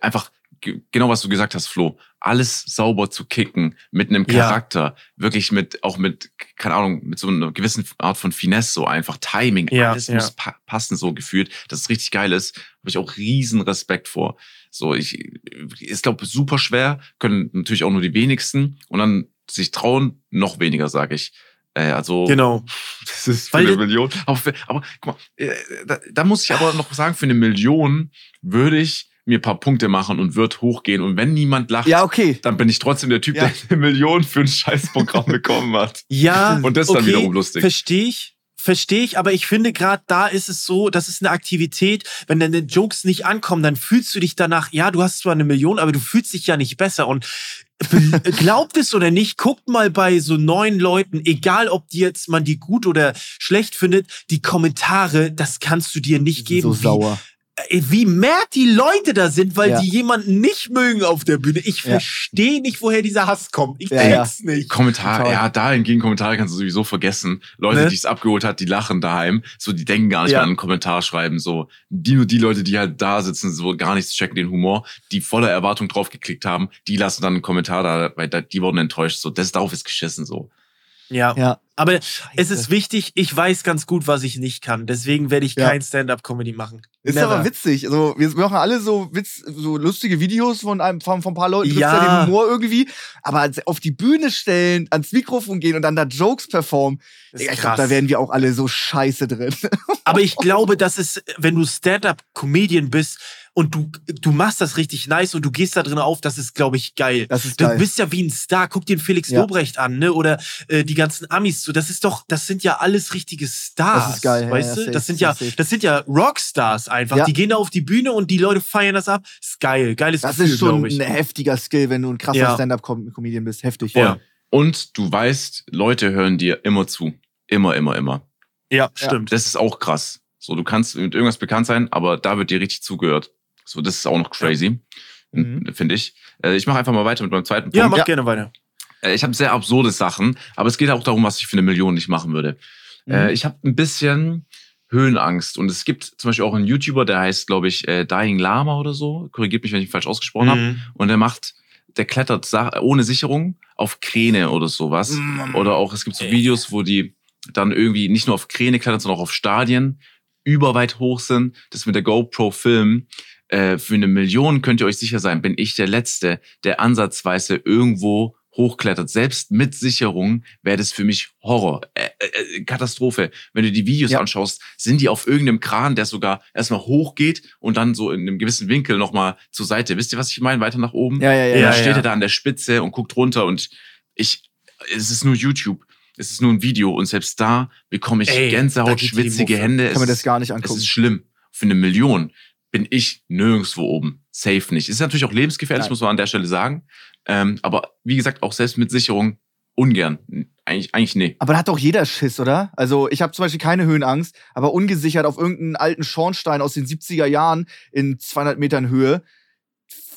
Einfach ge- genau, was du gesagt hast, Flo. Alles sauber zu kicken mit einem Ja. Charakter, wirklich mit auch mit keine Ahnung mit so einer gewissen Art von Finesse, so einfach Timing. Ja, alles ja. muss pa passen, so gefühlt. Dass es richtig geil ist, habe ich auch riesen Respekt vor. So, ich ist glaube super schwer, können natürlich auch nur die wenigsten und dann sich trauen noch weniger, sage ich. Äh, also Genau. das ist für Weil eine Million. Aber, für, aber guck mal, äh, da, da muss ich aber noch sagen, für eine Million würde ich mir ein paar Punkte machen und würde hochgehen. Und wenn niemand lacht, Ja, okay. dann bin ich trotzdem der Typ, Ja. der eine Million für ein Scheißprogramm bekommen hat. Ja, Und das ist dann wiederum lustig. Verstehe ich. Verstehe ich, aber ich finde gerade da ist es so, das ist eine Aktivität, wenn deine Jokes nicht ankommen, dann fühlst du dich danach, ja, du hast zwar eine Million, aber du fühlst dich ja nicht besser und glaubt es oder nicht, guckt mal bei so neuen Leuten, egal ob die jetzt man die gut oder schlecht findet, die Kommentare, das kannst du dir nicht geben. so wie, sauer. äh, wie mehr die Leute da sind, weil Ja. die jemanden nicht mögen auf der Bühne. Ich Ja. verstehe nicht, woher dieser Hass kommt. Ich Ja, ja. check's nicht. Kommentare, Total. ja, da hingegen Kommentare kannst du sowieso vergessen. Leute, Ne? die es abgeholt hat, die lachen daheim. So, die denken gar nicht Ja. mehr an einen Kommentar schreiben. So, die nur die Leute, die halt da sitzen, so gar nichts checken den Humor, die voller Erwartung draufgeklickt haben, die lassen dann einen Kommentar da, weil die wurden enttäuscht. So, das darauf ist geschissen. So, Ja. Ja. Aber Scheiße. es ist wichtig, ich weiß ganz gut, was ich nicht kann. Deswegen werde ich Ja. kein Stand-up-Comedy machen. Ist Never. aber witzig. Also, wir machen alle so Witz, so lustige Videos von einem, von, von ein paar Leuten, Ja. ja den Humor irgendwie. Aber auf die Bühne stellen, ans Mikrofon gehen und dann da Jokes performen, ich glaube, da werden wir auch alle so scheiße drin. Aber ich glaube, dass es, wenn du Stand-up-Comedian bist und du, du machst das richtig nice und du gehst da drin auf, das ist, glaube ich, geil. Das ist Du geil. bist ja wie ein Star. Guck dir den Felix Ja. Lobrecht an, ne? Oder äh, die ganzen Amis. So, das ist doch, das sind ja alles richtige Stars. Das ist geil, ja, weißt ja, du? safe, das sind ja, safe. das sind ja Rockstars einfach. Ja. Die gehen da auf die Bühne und die Leute feiern das ab. Ist geil, geiles Das Gefühl, ist schon ein heftiger Skill, wenn du ein krasser Ja. Stand-Up-Comedian bist. Heftig. Ja. Und du weißt, Leute hören dir immer zu. Immer, immer, immer. Ja, stimmt. Das ist auch krass. So, du kannst mit irgendwas bekannt sein, aber da wird dir richtig zugehört. So, das ist auch noch crazy, Mhm. finde ich. Äh, ich mache einfach mal weiter mit meinem zweiten Punkt. Ja, mach Ja. gerne weiter. Äh, Ich habe sehr absurde Sachen, aber es geht auch darum, was ich für eine Million nicht machen würde. Mhm. Äh, ich habe ein bisschen Höhenangst und es gibt zum Beispiel auch einen YouTuber, der heißt, glaube ich, äh, Dying Lama oder so. Korrigiert mich, wenn ich ihn falsch ausgesprochen habe. Mhm. Und der macht, der klettert Sa- ohne Sicherung auf Kräne oder sowas. Mm. Oder auch, es gibt so Ey. Videos, wo die dann irgendwie nicht nur auf Kräne klettern, sondern auch auf Stadien überweit hoch sind. Das mit der GoPro filmen. Äh, für eine Million könnt ihr euch sicher sein, bin ich der Letzte, der ansatzweise irgendwo hochklettert. Selbst mit Sicherung wäre das für mich Horror. Äh, äh, Katastrophe. Wenn du die Videos Ja. anschaust, sind die auf irgendeinem Kran, der sogar erstmal hochgeht und dann so in einem gewissen Winkel nochmal zur Seite. Wisst ihr, was ich meine? Weiter nach oben. Ja, ja, ja. Und Ja, dann steht ja. er da an der Spitze und guckt runter und ich, es ist nur YouTube. Es ist nur ein Video und selbst da bekomme ich Ey, Gänsehaut, schwitzige. Hände. Kann man Es das gar nicht es angucken. ist schlimm. Für eine Million bin ich nirgendwo oben. Safe nicht. Ist natürlich auch lebensgefährlich, Nein. muss man an der Stelle sagen. Ähm, aber wie gesagt, auch selbst mit Sicherung ungern. Eigentlich, eigentlich nee. Aber da hat doch jeder Schiss, oder? Also ich habe zum Beispiel keine Höhenangst, aber ungesichert auf irgendeinen alten Schornstein aus den 70er Jahren in 200 Metern Höhe,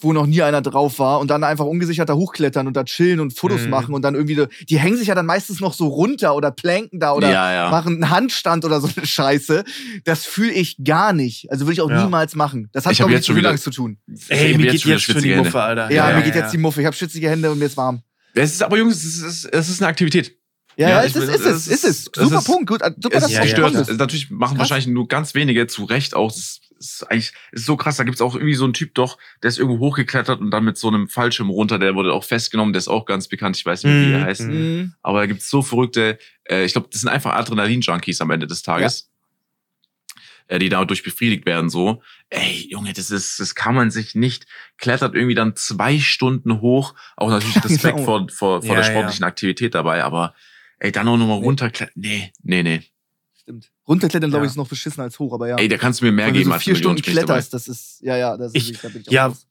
wo noch nie einer drauf war und dann einfach ungesichert da hochklettern und da chillen und Fotos Mhm. machen und dann irgendwie, so- die hängen sich ja dann meistens noch so runter oder planken da oder ja, ja. machen einen Handstand oder so eine Scheiße. Das fühle ich gar nicht. Also würde ich auch Ja. niemals machen. Das hat Ich hab jetzt nichts schon mit wieder- zu tun. Ey, mir geht jetzt schon die. Muffe, Alter. Ja, Ja, mir ja, geht jetzt die Muffe. Ich habe schwitzige Hände und mir ist warm. Es ist aber, Jungs, es ist, es ist eine Aktivität. Ja, Ja, ja, ist, es, will- ist es, es ist es. Super es ist- Punkt. Gut, super, es dass ist ja, ja. gestört. Also natürlich machen Krass. wahrscheinlich nur ganz wenige zu Recht auch. Das ist eigentlich ist so krass. Da gibt's auch irgendwie so einen Typ doch, der ist irgendwo hochgeklettert und dann mit so einem Fallschirm runter. Der wurde auch festgenommen. Der ist auch ganz bekannt. Ich weiß nicht mehr, wie er Mhm. heißt. Mhm. Aber da gibt's so verrückte, äh, ich glaube, das sind einfach Adrenalin-Junkies am Ende des Tages. Äh, die dadurch befriedigt werden, so. Ey, Junge, das ist, das kann man sich nicht. Klettert irgendwie dann zwei Stunden hoch. Auch natürlich Respekt genau. vor, vor, vor Ja, der sportlichen Aktivität dabei, aber ey, dann auch nochmal Nee. runterklettern. Nee, nee, nee. Runterklettern, glaube Ja. ich, ist noch beschissen als hoch, aber ja. Ey, da kannst du mir mehr Wenn du geben so als vier Million. Stunden ich dabei. kletterst, das ist, ja, ja, das Ich- ist, da bin ich ja, raus.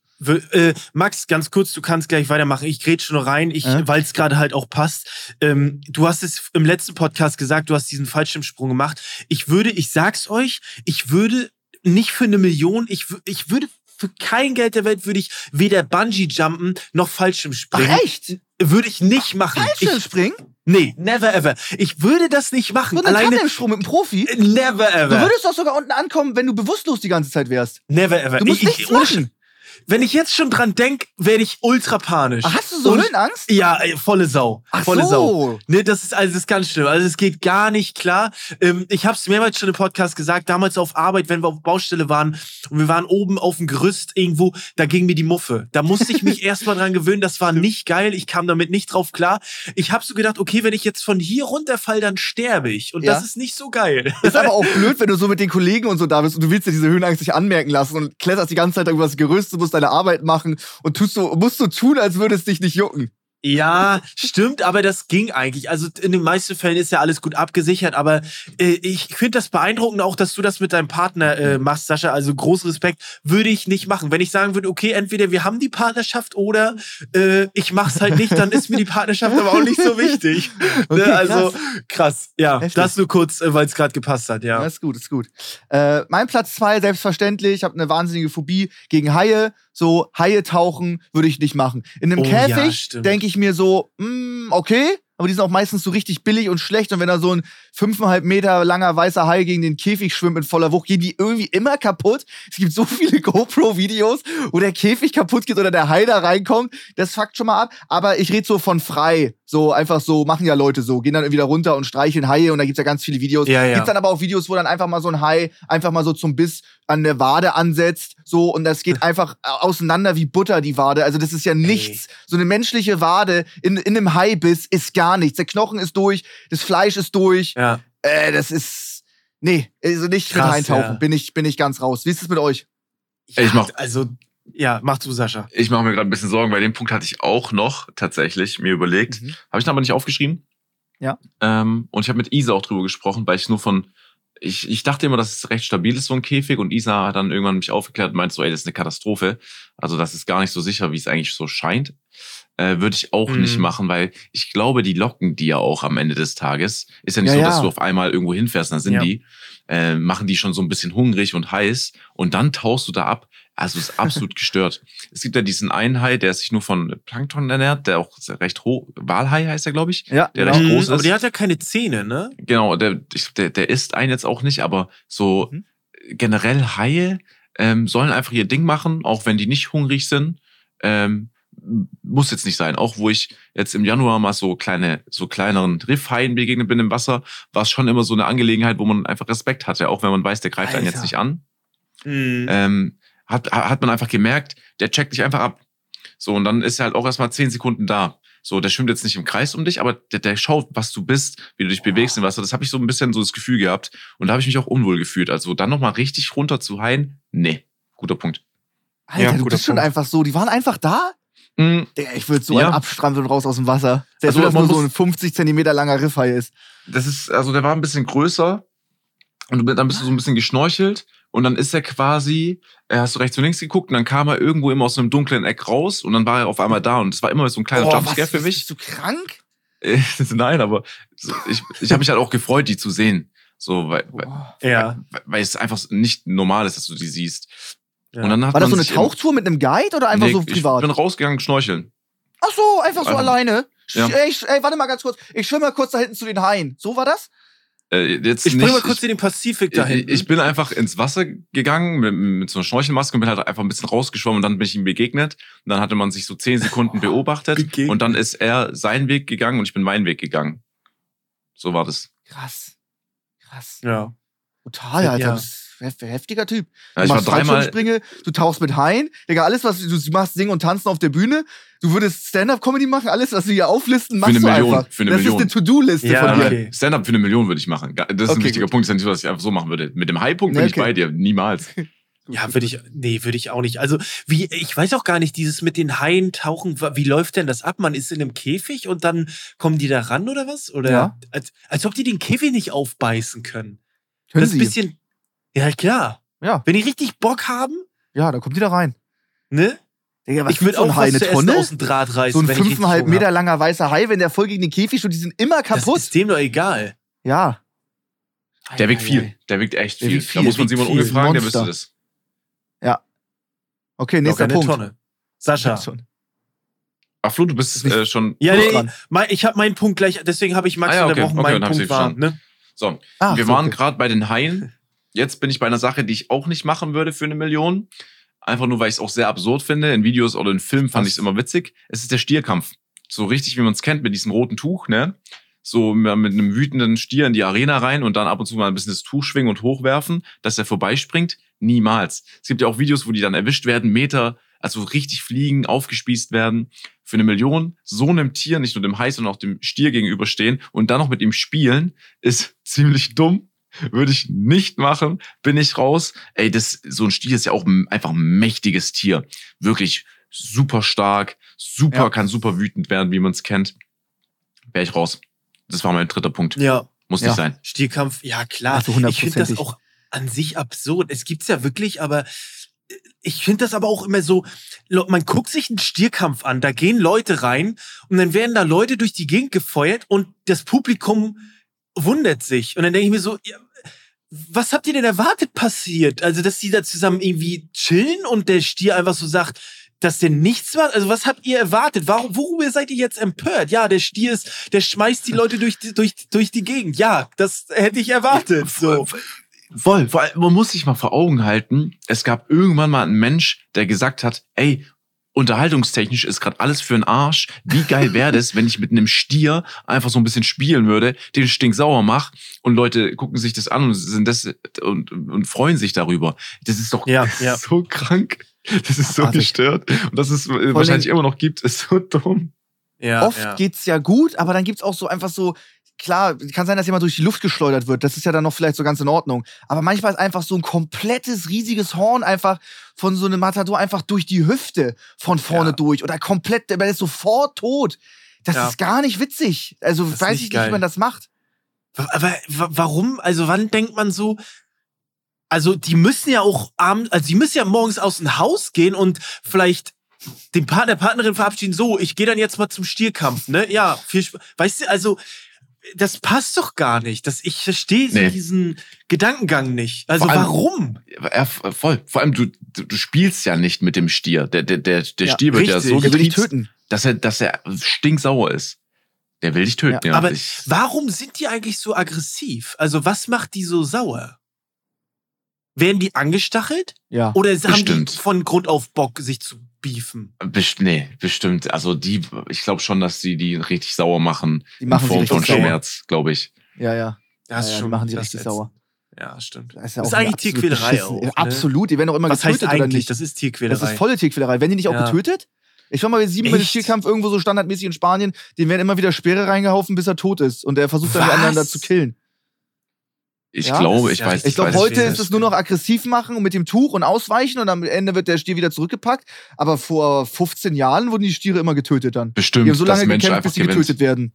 Äh, Max, ganz kurz, du kannst gleich weitermachen. Ich grätsche nur rein, ich, Äh? weil es gerade halt auch passt. Ähm, du hast es im letzten Podcast gesagt, du hast diesen Fallschirmsprung gemacht. Ich würde, ich sag's euch, ich würde nicht für eine Million, ich, ich würde für kein Geld der Welt würde ich weder Bungee jumpen noch Fallschirm springen. Ach, echt? Würde ich nicht machen. Fallschirm Ich, springen? Nee, never ever. Ich würde das nicht machen. So Alleine Tandemsprung mit einem Profi? never Du ever. würdest doch sogar unten ankommen, wenn du bewusstlos die ganze Zeit wärst. Never ever. Du musst ich, nichts ich, machen. Wenn ich jetzt schon dran denk, werde ich ultra panisch. Ach, hast du so Und- Höhenangst? Ja, ey, volle Sau. Ach volle so. Sau. Ne, das ist also das ist ganz schlimm. Also es geht gar nicht klar. Ähm, ich habe es mehrmals schon im Podcast gesagt, damals auf Arbeit, wenn wir auf Baustelle waren und wir waren oben auf dem Gerüst irgendwo, da ging mir die Muffe. Da musste ich mich erstmal dran gewöhnen, das war nicht geil, ich kam damit nicht drauf klar. Ich habe so gedacht, okay, wenn ich jetzt von hier runterfall, dann sterbe ich und Ja. das ist nicht so geil. Ist aber auch blöd, wenn du so mit den Kollegen und so da bist und du willst dir diese Höhenangst nicht anmerken lassen und kletterst die ganze Zeit über das Gerüst, musst deine Arbeit machen und tust so, musst so tun, als würde es dich nicht jucken. Ja, stimmt, aber das ging eigentlich. Also in den meisten Fällen ist ja alles gut abgesichert, aber äh, ich finde das beeindruckend auch, dass du das mit deinem Partner äh, machst, Sascha. Also großen Respekt würde ich nicht machen. Wenn ich sagen würde, okay, entweder wir haben die Partnerschaft oder äh, ich mach's halt nicht, dann ist mir die Partnerschaft aber auch nicht so wichtig. Okay, ne? Also krass. krass. Ja, Heftig. das nur kurz, äh, weil es gerade gepasst hat. Ja, Ja. ist gut, ist gut. Äh, mein Platz zwei, selbstverständlich, ich habe eine wahnsinnige Phobie gegen Haie. So, Haie tauchen würde ich nicht machen. In einem Oh, ja, Käfig stimmt. denke ich mir so, mm, okay, aber die sind auch meistens so richtig billig und schlecht. Und wenn da so ein fünfeinhalb Meter langer weißer Hai gegen den Käfig schwimmt in voller Wucht, gehen die irgendwie immer kaputt. Es gibt so viele GoPro-Videos, wo der Käfig kaputt geht oder der Hai da reinkommt. Das fuckt schon mal ab. Aber ich rede so von frei. So einfach so, machen ja Leute so, gehen dann irgendwie da runter und streicheln Haie und da gibt's ja ganz viele Videos. Ja, ja. Gibt's dann aber auch Videos, wo dann einfach mal so ein Hai einfach mal so zum Biss an der Wade ansetzt, so und das geht einfach auseinander wie Butter die Wade. Also das ist ja nichts. So eine menschliche Wade in, in einem Haibiss ist gar nichts. Der Knochen ist durch, das Fleisch ist durch. ja. Äh, das ist nee, also nicht mit Krass, eintauchen. ja. Bin ich bin ich ganz raus. Wie ist es mit euch? ja Ich mach- also ja, mach du, Sascha. Ich mache mir gerade ein bisschen Sorgen, weil den Punkt hatte ich auch noch tatsächlich mir überlegt. Mhm. Habe ich ihn aber nicht aufgeschrieben. Ja. Ähm, und ich habe mit Isa auch drüber gesprochen, weil ich nur von. Ich, ich dachte immer, dass es recht stabil ist, so ein Käfig. Und Isa hat dann irgendwann mich aufgeklärt und meint so, ey, das ist eine Katastrophe. Also das ist gar nicht so sicher, wie es eigentlich so scheint. Äh, Würde ich auch Mhm. nicht machen, weil ich glaube, die locken die ja auch am Ende des Tages. Ist ja nicht Ja, so, ja. dass du auf einmal irgendwo hinfährst, dann sind Ja. die, äh, machen die schon so ein bisschen hungrig und heiß. Und dann tauchst du da ab. Also es ist absolut gestört. Es gibt ja diesen einen Hai, der sich nur von Plankton ernährt, der auch recht hoch, Walhai heißt er, glaube ich. Ja, Der genau. recht Mhm, groß aber ist. der hat ja keine Zähne, ne? Genau, der, ich, der, der isst einen jetzt auch nicht, aber so Mhm. generell Haie ähm, sollen einfach ihr Ding machen, auch wenn die nicht hungrig sind. Ähm, muss jetzt nicht sein. Auch wo ich jetzt im Januar mal so kleine, so kleineren Riffhaien begegnet bin im Wasser, war es schon immer so eine Angelegenheit, wo man einfach Respekt hatte, auch wenn man weiß, der greift einen jetzt Alter. nicht an. Mhm. Ähm, hat, hat man einfach gemerkt, der checkt dich einfach ab. So, und dann ist er halt auch erstmal zehn Sekunden da. So, der schwimmt jetzt nicht im Kreis um dich, aber der, der schaut, was du bist, wie du dich bewegst im Wasser. Das habe ich so ein bisschen so das Gefühl gehabt. Und da habe ich mich auch unwohl gefühlt. Also dann nochmal richtig runter zu haien, nee, guter Punkt. Alter, Ja, du bist schon Punkt. einfach so, die waren einfach da? Mhm. Ich würde so Ja. einen abstrampeln raus aus dem Wasser. Selbst Also, wenn das man nur so ein 50 Zentimeter langer Riffhai ist. Das ist, also der war ein bisschen größer. Und du- dann bist du so ein bisschen geschnorchelt. Und dann ist er quasi, äh, hast du rechts und links geguckt und dann kam er irgendwo immer aus einem dunklen Eck raus und dann war er auf einmal da und es war immer so ein kleiner Boah, Jumpscare was, für mich. Bist du krank? Nein, aber so, ich, ich habe mich halt auch gefreut, die zu sehen. So, weil, weil, ja. weil, weil es einfach nicht normal ist, dass du die siehst. Ja. Und dann hat War das so eine Tauchtour mit einem Guide oder einfach Nee, so Ich privat? bin rausgegangen schnorcheln. Ach so, einfach so Einfach- alleine. Ja. Ey, ich, ey, warte mal ganz kurz. Ich schwimme mal kurz da hinten zu den Haien. So war das? Äh, jetzt Ich bringe mal kurz in den Pazifik ich, dahin. ich, ich bin einfach ins Wasser gegangen mit, mit so einer Schnorchelmaske und bin halt einfach ein bisschen rausgeschwommen und dann bin ich ihm begegnet. Und dann hatte man sich so zehn Sekunden beobachtet Begegnet. und dann ist er seinen Weg gegangen und ich bin meinen Weg gegangen. So war das. Krass. Krass. ja. Total, Alter. Ja. Ein hef- heftiger Typ. Ja, Du ich war machst dreimal, Fallschirmspringe, du tauchst mit Haien. Digga, alles, was du, du machst, singen und tanzen auf der Bühne. Du würdest Stand-Up-Comedy machen. Alles, was du hier auflisten, machst eine du Million, einfach. für eine das Million. ist eine To-Do-Liste Ja, von dir. okay. Stand-up für eine Million würde ich machen. Das ist ein Okay, wichtiger gut. Punkt. Das ist ja nicht so, dass ich einfach so machen würde. Mit dem High-Punkt bin Nee, ich okay. bei dir. Niemals. Ja, würde ich, nee, würde ich auch nicht. Also, wie, ich weiß auch gar nicht, dieses mit den Haien tauchen, wie läuft denn das ab? Man ist in einem Käfig und dann kommen die da ran oder was? Oder Ja. als, als ob die den Käfig nicht aufbeißen können. Können das ist Sie. ein bisschen. Ja, klar. Ja. Wenn die richtig Bock haben, Ja, da kommt die da rein. ne? Digga, was ich würde auch eine Tonne? aus dem Draht reißen. So ein fünfeinhalb Meter hab. langer weißer Hai, wenn der voll gegen den Käfig steht, die sind immer Das kaputt. ist dem doch egal. Ja. Der wiegt viel. Der wiegt echt Der viel. wiegt viel, Da muss man der Simon Unge fragen, der wüsste das. Okay, nächster Punkt. Tonne. Sascha. Ach Flo, du bist äh, schon. Ja, nee, dran. ich habe meinen Punkt gleich, deswegen habe ich Max Ah ja, okay, unterbrochen, okay, mein dann hab ich Punkt war, verstanden. ne? So, Ah, wir so, waren okay. gerade bei den Haien. Jetzt bin ich bei einer Sache, die ich auch nicht machen würde für eine Million. Einfach nur, weil ich es auch sehr absurd finde. In Videos oder in Filmen fand ich es immer witzig. Es ist der Stierkampf. So richtig, wie man es kennt, mit diesem roten Tuch, ne? So mit einem wütenden Stier in die Arena rein und dann ab und zu mal ein bisschen das Tuch schwingen und hochwerfen, dass er vorbeispringt. Niemals. Es gibt ja auch Videos, wo die dann erwischt werden, Meter, also richtig fliegen, aufgespießt werden. Für eine Million so einem Tier, nicht nur dem Hai, sondern auch dem Stier gegenüberstehen und dann noch mit ihm spielen, ist ziemlich dumm. Würde ich nicht machen, bin ich raus. Ey, das, so ein Stier ist ja auch einfach ein mächtiges Tier. Wirklich super stark, super, Ja. kann super wütend werden, wie man es kennt. Wäre ich raus. Das war mein dritter Punkt. Ja, Muss Ja. nicht sein. Stierkampf, ja klar. Also ich finde das auch an sich absurd. Es gibt's ja wirklich, aber äh, ich finde das aber auch immer so, man guckt sich einen Stierkampf an, da gehen Leute rein und dann werden da Leute durch die Gegend gefeuert und das Publikum wundert sich. Und dann denke ich mir so, ja, was habt ihr denn erwartet passiert? Also, dass die da zusammen irgendwie chillen und der Stier einfach so sagt, dass der nichts macht? Also, was habt ihr erwartet? Warum, worüber seid ihr jetzt empört? Ja, der Stier ist, der schmeißt die Leute durch, die- durch, durch die Gegend. Ja, das hätte ich erwartet. So. Voll, vor allem, man muss sich mal vor Augen halten, es gab irgendwann mal einen Mensch, der gesagt hat, ey, unterhaltungstechnisch ist gerade alles für den Arsch. Wie geil wäre das, wenn ich mit einem Stier einfach so ein bisschen spielen würde, den stinksauer mach und Leute gucken sich das an und sind das und, und freuen sich darüber. Das ist doch Ja, ja. so krank. Das ist so Abartig. gestört. Und dass es äh, wahrscheinlich immer noch gibt, ist so dumm. Ja, Oft ja. geht's ja gut, aber dann gibt's auch so einfach so, klar, kann sein, dass jemand durch die Luft geschleudert wird. Das ist ja dann noch vielleicht so ganz in Ordnung. Aber manchmal ist einfach so ein komplettes, riesiges Horn einfach von so einem Matador einfach durch die Hüfte von vorne Ja. durch oder komplett, der ist sofort tot. Das Ja. ist gar nicht witzig. Also weiß ich nicht, geil. wie man das macht. Aber wa- warum? Also wann denkt man so? Also die müssen ja auch abends, also die müssen ja morgens aus dem Haus gehen und vielleicht den Partner, Partnerin verabschieden. So, ich gehe dann jetzt mal zum Stierkampf, ne? Ja, viel Sp weißt du, also das passt doch gar nicht. Das, ich verstehe Nee. diesen Gedankengang nicht. Also allem- warum? Ja, voll. Vor allem, du, du, du spielst ja nicht mit dem Stier. Der, der, der, der Ja, Stier wird ja richtig. so Der will dich töten. dass er, dass er stinksauer ist. Der will dich töten, ja. Aber ich, warum sind die eigentlich so aggressiv? Also was macht die so sauer? Werden die angestachelt? Ja. Oder haben die Bestimmt. von Grund auf Bock, sich zu beefen? best, nee, bestimmt. Also die, ich glaube schon, dass die die richtig sauer machen. Die machen in sie Form von richtig sauer. Schmerz, glaube ich. Ja, ja. Das ja, ist ja, schon die machen die das richtig sauer. Ja, stimmt. Das ist, ja Das ist eigentlich absolut Tierquälerei auch, ne? Absolut, die werden auch immer Was heißt getötet oder eigentlich? nicht. Das ist Das Tierquälerei. ist volle Tierquälerei. Werden die nicht auch Ja. getötet? Ich war mal bei sieben bei? Stierkampf irgendwo so standardmäßig in Spanien. Den werden immer wieder Speere reingehaufen, bis er tot ist. Und er versucht dann die anderen da zu killen. Ich Ja, glaube, ich ja weiß richtig Ich glaube, heute nicht, ist es nur noch aggressiv machen und mit dem Tuch und ausweichen und am Ende wird der Stier wieder zurückgepackt. Aber vor 15 Jahren wurden die Stiere immer getötet dann. Bestimmt, Die haben so lange gekämpft, einfach bis sie gewinnt. getötet werden.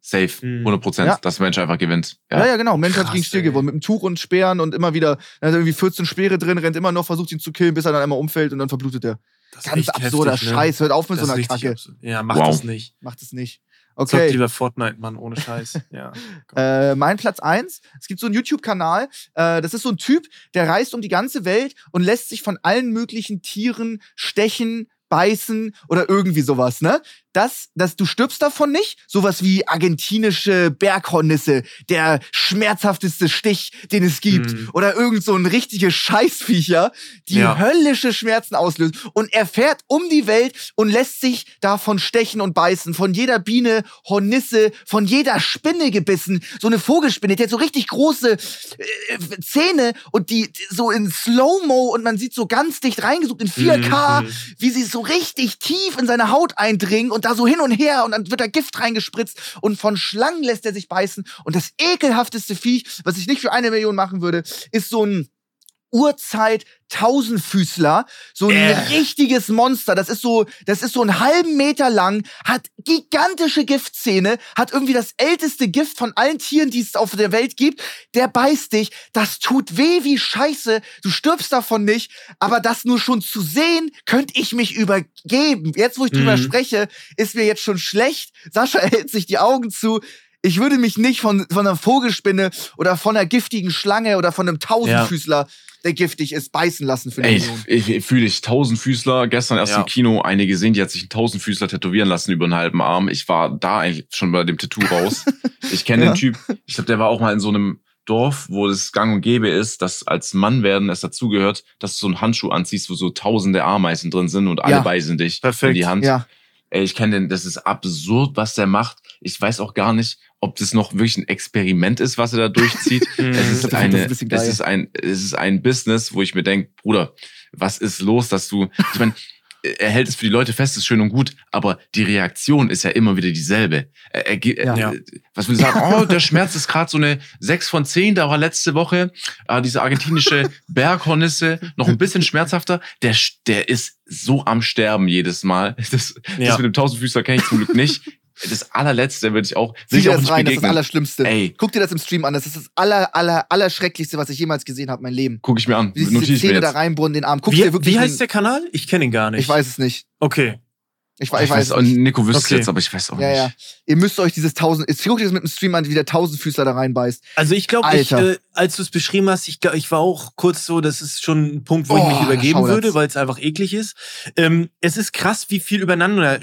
Safe, Hm. 100 Prozent, Ja. dass Mensch einfach gewinnt. Ja, ja, genau. Mensch hat Krass, gegen Stier ey. gewonnen. Mit dem Tuch und Speeren und immer wieder. Da hat er irgendwie 14 Speere drin, rennt immer noch, versucht ihn zu killen, bis er dann einmal umfällt und dann verblutet er. Das ist Ganz absurder heftig, ne? Scheiß. Hört auf mit Das so einer Kacke. absurd. Ja, mach Wow. das nicht. Macht es nicht. Zockt Okay. lieber Fortnite, Mann, ohne Scheiß. Ja. Äh, mein Platz eins. Es gibt so einen YouTube-Kanal. Äh, das ist so ein Typ, der reist um die ganze Welt und lässt sich von allen möglichen Tieren stechen, beißen oder irgendwie sowas, ne? Das, das, du stirbst davon nicht. Sowas wie argentinische Berghornisse, der schmerzhafteste Stich, den es gibt. Mhm. Oder irgend so ein richtige Scheißviecher, die Ja. höllische Schmerzen auslösen. Und er fährt um die Welt und lässt sich davon stechen und beißen. Von jeder Biene, Hornisse, von jeder Spinne gebissen. So eine Vogelspinne, die hat so richtig große äh, Zähne und die die so in Slow-Mo und man sieht so ganz dicht reingesucht in 4K, Mhm. wie sie so richtig tief in seine Haut eindringen und da so hin und her und dann wird da Gift reingespritzt und von Schlangen lässt er sich beißen. Und das ekelhafteste Viech, was ich nicht für eine Million machen würde, ist so ein Urzeit Tausendfüßler, so ein Äh. richtiges Monster. Das ist so, das ist so einen halben Meter lang, hat gigantische Giftzähne, hat irgendwie das älteste Gift von allen Tieren, die es auf der Welt gibt. Der beißt dich, das tut weh wie Scheiße. Du stirbst davon nicht, aber das nur schon zu sehen, könnte ich mich übergeben. Jetzt, wo ich drüber Mhm. spreche, ist mir jetzt schon schlecht. Sascha hält sich die Augen zu. Ich würde mich nicht von, von einer Vogelspinne oder von einer giftigen Schlange oder von einem Tausendfüßler, der giftig ist, beißen lassen für eine Ey, Million. ich, ich fühle dich. Tausendfüßler. Gestern erst Ja. im Kino eine gesehen, die hat sich einen Tausendfüßler tätowieren lassen über einen halben Arm. Ich war da eigentlich schon bei dem Tattoo raus. Ich kenne Ja. den Typ. Ich glaube, der war auch mal in so einem Dorf, wo es gang und gäbe ist, dass als Mann werden es dazugehört, dass du so einen Handschuh anziehst, wo so tausende Ameisen drin sind und alle Ja. beißen dich Perfekt. in die Hand. Ja. Ey, ich kenne den, das ist absurd, was der macht. Ich weiß auch gar nicht, ob das noch wirklich ein Experiment ist, was er da durchzieht. Mhm. es ist glaub, das ist eine, ein es ist ein, es ist ein Business, wo ich mir denke, Bruder, was ist los, dass du, ich meine, er hält es für die Leute fest, ist schön und gut, aber die Reaktion ist ja immer wieder dieselbe. Er, er, ge- Ja. Äh, Was will ich sagen? Oh, der Schmerz ist gerade so eine 6 von 10, da war letzte Woche äh, diese argentinische Berghornisse noch ein bisschen schmerzhafter. Der, der ist so am Sterben jedes Mal. Das, Ja. das mit dem Tausendfüßler kenne ich zum Glück nicht. Das allerletzte würde ich auch, ich dir auch das nicht rein, das ist das begegnen. Allerschlimmste. Ey. Guck dir das im Stream an, das ist das aller, aller, allerschrecklichste, was ich jemals gesehen habe, mein Leben. Guck ich mir an. Wie diese Notiere ich mir Zähne da reinbohren, den Arm. Guck Wie, dir wirklich wie heißt den, der Kanal? Ich kenne ihn gar nicht. Ich weiß es nicht. Okay. Ich, Oh, ich, ich weiß weiß es auch, nicht. Nico wüsste Okay. jetzt, aber ich weiß auch Ja, nicht. ja. Ihr müsst euch dieses Tausend, jetzt guckt ihr das mit dem Stream an, wie der Tausendfüßler da reinbeißt. Also ich glaube, ich, äh, als du es beschrieben hast, ich, ich war auch kurz so, das ist schon ein Punkt, wo ich Oh, mich übergeben würde, weil es einfach eklig ist. Ähm, es ist krass, wie viel übereinander,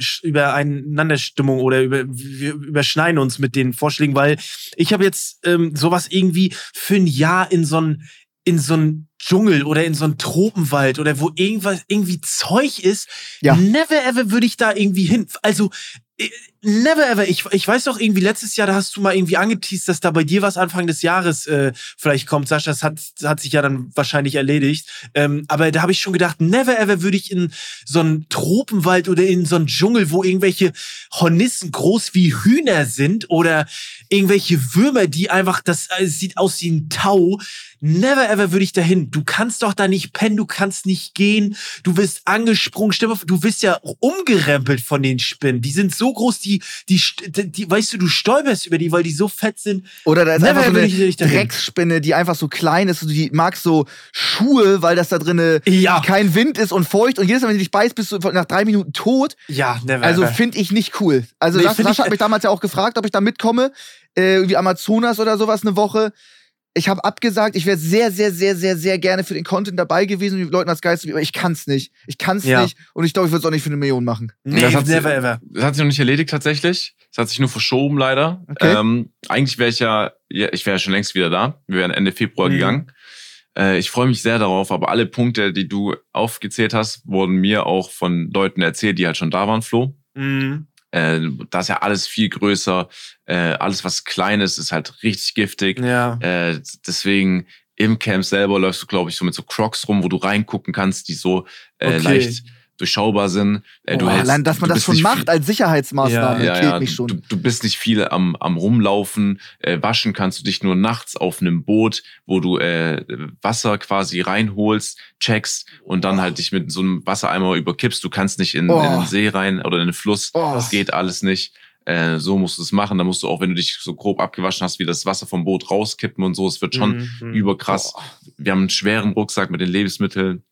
übereinanderstimmung oder über, wir überschneiden uns mit den Vorschlägen, weil ich habe jetzt ähm, sowas irgendwie für ein Jahr in so ein in so ein Dschungel oder in so einen Tropenwald oder wo irgendwas irgendwie Zeug ist. Ja. Never ever würde ich da irgendwie hin. Also äh, Never ever. Ich, ich weiß doch irgendwie letztes Jahr, da hast du mal irgendwie angeteased, dass da bei dir was Anfang des Jahres äh, vielleicht kommt. Sascha, das hat, hat sich ja dann wahrscheinlich erledigt. Ähm, aber da habe ich schon gedacht, never ever würde ich in so einen Tropenwald oder in so einen Dschungel, wo irgendwelche Hornissen groß wie Hühner sind oder irgendwelche Würmer, die einfach, das äh, sieht aus wie ein Tau. Never ever würde ich dahin. Du kannst doch da nicht pennen, du kannst nicht gehen, du wirst angesprungen, Stimme, du wirst ja umgerempelt von den Spinnen. Die sind so groß, die, die, die, die weißt du, du stolperst über die, weil die so fett sind. Oder da ist Never einfach so eine ich. Drecksspinne, die einfach so klein ist. und Die mag so Schuhe, weil das da drinne Ja. kein Wind ist und feucht. Und jedes Mal, wenn du dich beißt, bist du nach drei Minuten tot. Ja, never Also finde ich nicht cool. Also Nee, Sascha hat mich damals ja auch gefragt, ob ich da mitkomme. Äh, irgendwie Amazonas oder sowas eine Woche. Ich habe abgesagt. Ich wäre sehr, sehr, sehr, sehr, sehr gerne für den Content dabei gewesen, um die Leuten das Geist zu aber ich kann's nicht. Ich kann's Ja. nicht. Und ich glaube, ich würde es auch nicht für eine Million machen. Nee, Das hat sie- never ever. Das hat sich noch nicht erledigt tatsächlich. Das hat sich nur verschoben leider. Okay. Ähm, eigentlich wäre ich ja, ja, ich wäre ja schon längst wieder da. Wir wären Ende Februar Mhm. gegangen. Äh, ich freue mich sehr darauf, aber alle Punkte, die du aufgezählt hast, wurden mir auch von Leuten erzählt, die halt schon da waren, Flo. Mhm. Äh, da ist ja alles viel größer. Äh, alles, was klein ist, ist halt richtig giftig. Ja. Äh, deswegen im Camp selber läufst du, glaube ich, so mit so Crocs rum, wo du reingucken kannst, die so äh, Okay. leicht durchschaubar sind. Äh, du Boah, hältst- allein, dass man du das schon macht viel- als Sicherheitsmaßnahme, Ja, killt mich schon. Du, du bist nicht viel am, am Rumlaufen. Äh, waschen kannst du dich nur nachts auf einem Boot, wo du äh, Wasser quasi reinholst, checkst und dann halt dich mit so einem Wassereimer überkippst. Du kannst nicht in, Oh. in den See rein oder in den Fluss. Oh. Das geht alles nicht. Äh, so musst du es machen. Da musst du auch, wenn du dich so grob abgewaschen hast, wie das Wasser vom Boot rauskippen und so. Es wird schon Mhm. überkrass. Wir haben einen schweren Rucksack mit den Lebensmitteln.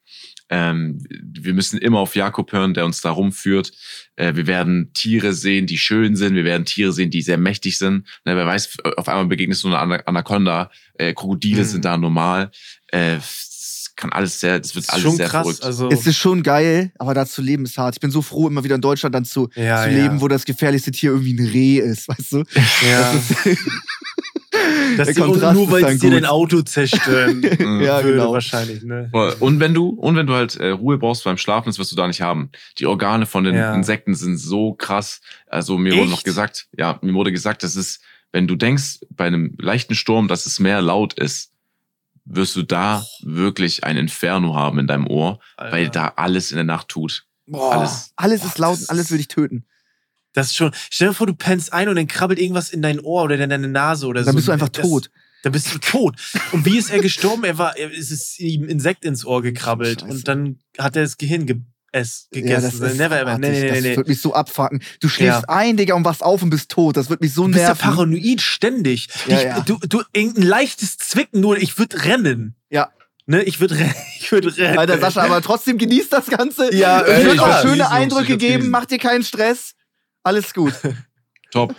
Ähm, wir müssen immer auf Jakob hören, der uns da rumführt. Äh, wir werden Tiere sehen, die schön sind. Wir werden Tiere sehen, die sehr mächtig sind. Na, wer weiß, auf einmal begegnest du einer Ana- Anaconda. Äh, Krokodile Mhm. sind da normal. Äh, es kann alles sehr, das wird alles schon sehr krass. verrückt. Also, Es ist schon geil, aber da zu leben ist hart. Ich bin so froh, immer wieder in Deutschland dann zu, ja, zu ja. leben, wo das gefährlichste Tier irgendwie ein Reh ist, weißt du? ja. Das ist, der ist Kontrast nur, ist weil dir dein Auto zerstören ja, würde, genau. wahrscheinlich. Ne? Und wenn du, und wenn du halt äh, Ruhe brauchst beim Schlafen, das wirst du da nicht haben. Die Organe von den Ja. Insekten sind so krass. Also mir wurde Echt? noch gesagt, ja, mir wurde gesagt, das ist, wenn du denkst, bei einem leichten Sturm, dass es mehr laut ist, wirst du da wirklich ein Inferno haben in deinem Ohr, weil Alter. da alles in der Nacht tut. Boah, alles, Alles. ist Boah, laut das und alles will dich töten. Das ist schon. Stell dir vor, du pennst ein und dann krabbelt irgendwas in dein Ohr oder in deine Nase oder so. Dann bist du einfach das, tot. Dann bist du tot. Und wie ist er gestorben? Er war, es ist ihm Insekt ins Ohr gekrabbelt Scheiße. und dann hat er das Gehirn ge es Ja, gegessen. das ist Never ever. abartig. Nee, nee, nee, das nee. wird mich so abfacken. Du schläfst Ja. ein, Digga, und wachst auf und bist tot. Das wird mich so Du bist ja nerven. paranoid ständig. Ja, ich, ja. Du, du, irgendein leichtes Zwicken, nur ich würde rennen. Ja. Ne, ich würde rennen. Ich würde rennen. Alter, Sascha, aber trotzdem genießt das Ganze. Ja, es ey, wird ich auch hab's schöne Eindrücke geben. Mach dir keinen Stress. Alles gut. Top.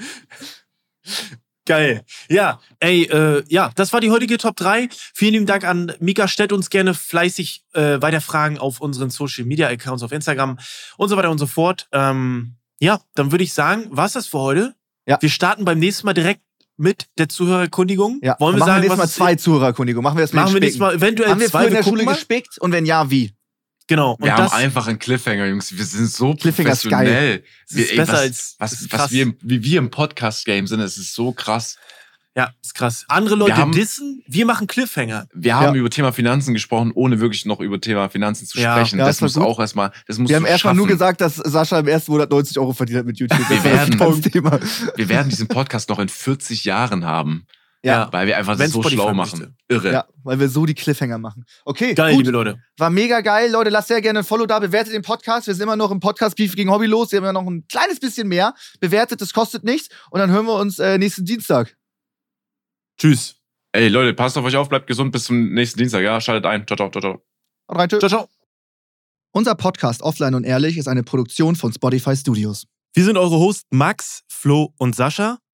Geil. Ja, ey, äh, ja, das war die heutige Top 3. Vielen lieben Dank an Mika. Stellt uns gerne fleißig äh, weiter Fragen auf unseren Social Media Accounts auf Instagram und so weiter und so fort. Ähm, ja, dann würde ich sagen, war's das für heute? Ja. Wir starten beim nächsten Mal direkt mit der Zuhörerkundigung. Ja. Wollen wir machen sagen, wir nächstes Mal was zwei Zuhörerkundigung. Machen wir das mit Machen wir nächstes Mal eventuell Haben wir zwei. früher in der Schule mal. gespickt? Und wenn ja, wie? Genau. Und Wir das haben einfach einen Cliffhanger, Jungs. Wir sind so ist professionell. Das Wir, ist ey, besser was, als- was, was wir, im- wie wir im Podcast-Game sind, es ist so krass. ja, ist krass. Andere Leute haben- dissen, wir machen Cliffhanger. Wir haben über Thema Finanzen gesprochen, ohne wirklich noch über Thema Finanzen zu Ja. sprechen. Ja, das das muss gut. auch erstmal, das muss Wir haben erstmal nur gesagt, dass Sascha im ersten Monat 90 Euro verdient hat mit YouTube. Das Wir werden-. Wir werden diesen Podcast noch in 40 Jahren haben, Ja. weil wir einfach Wenn so Spotify schlau möchte. machen. Irre. Ja, weil wir so die Cliffhanger machen. Okay, Geil, gut. liebe Leute. War mega geil. Leute, lasst sehr gerne ein Follow da. Bewertet den Podcast. Wir sind immer noch im Podcast Beef gegen Hobby los. Wir haben ja noch ein kleines bisschen mehr. Bewertet, das kostet nichts. Und dann hören wir uns äh, nächsten Dienstag. Tschüss. Ey, Leute, passt auf euch auf, bleibt gesund bis zum nächsten Dienstag, ja? Schaltet ein. Ciao, ciao, ciao, ciao. Haut rein, tschö. Ciao, ciao. Unser Podcast Offline und Ehrlich ist eine Produktion von Spotify Studios. Wir sind eure Hosts Max, Flo und Sascha.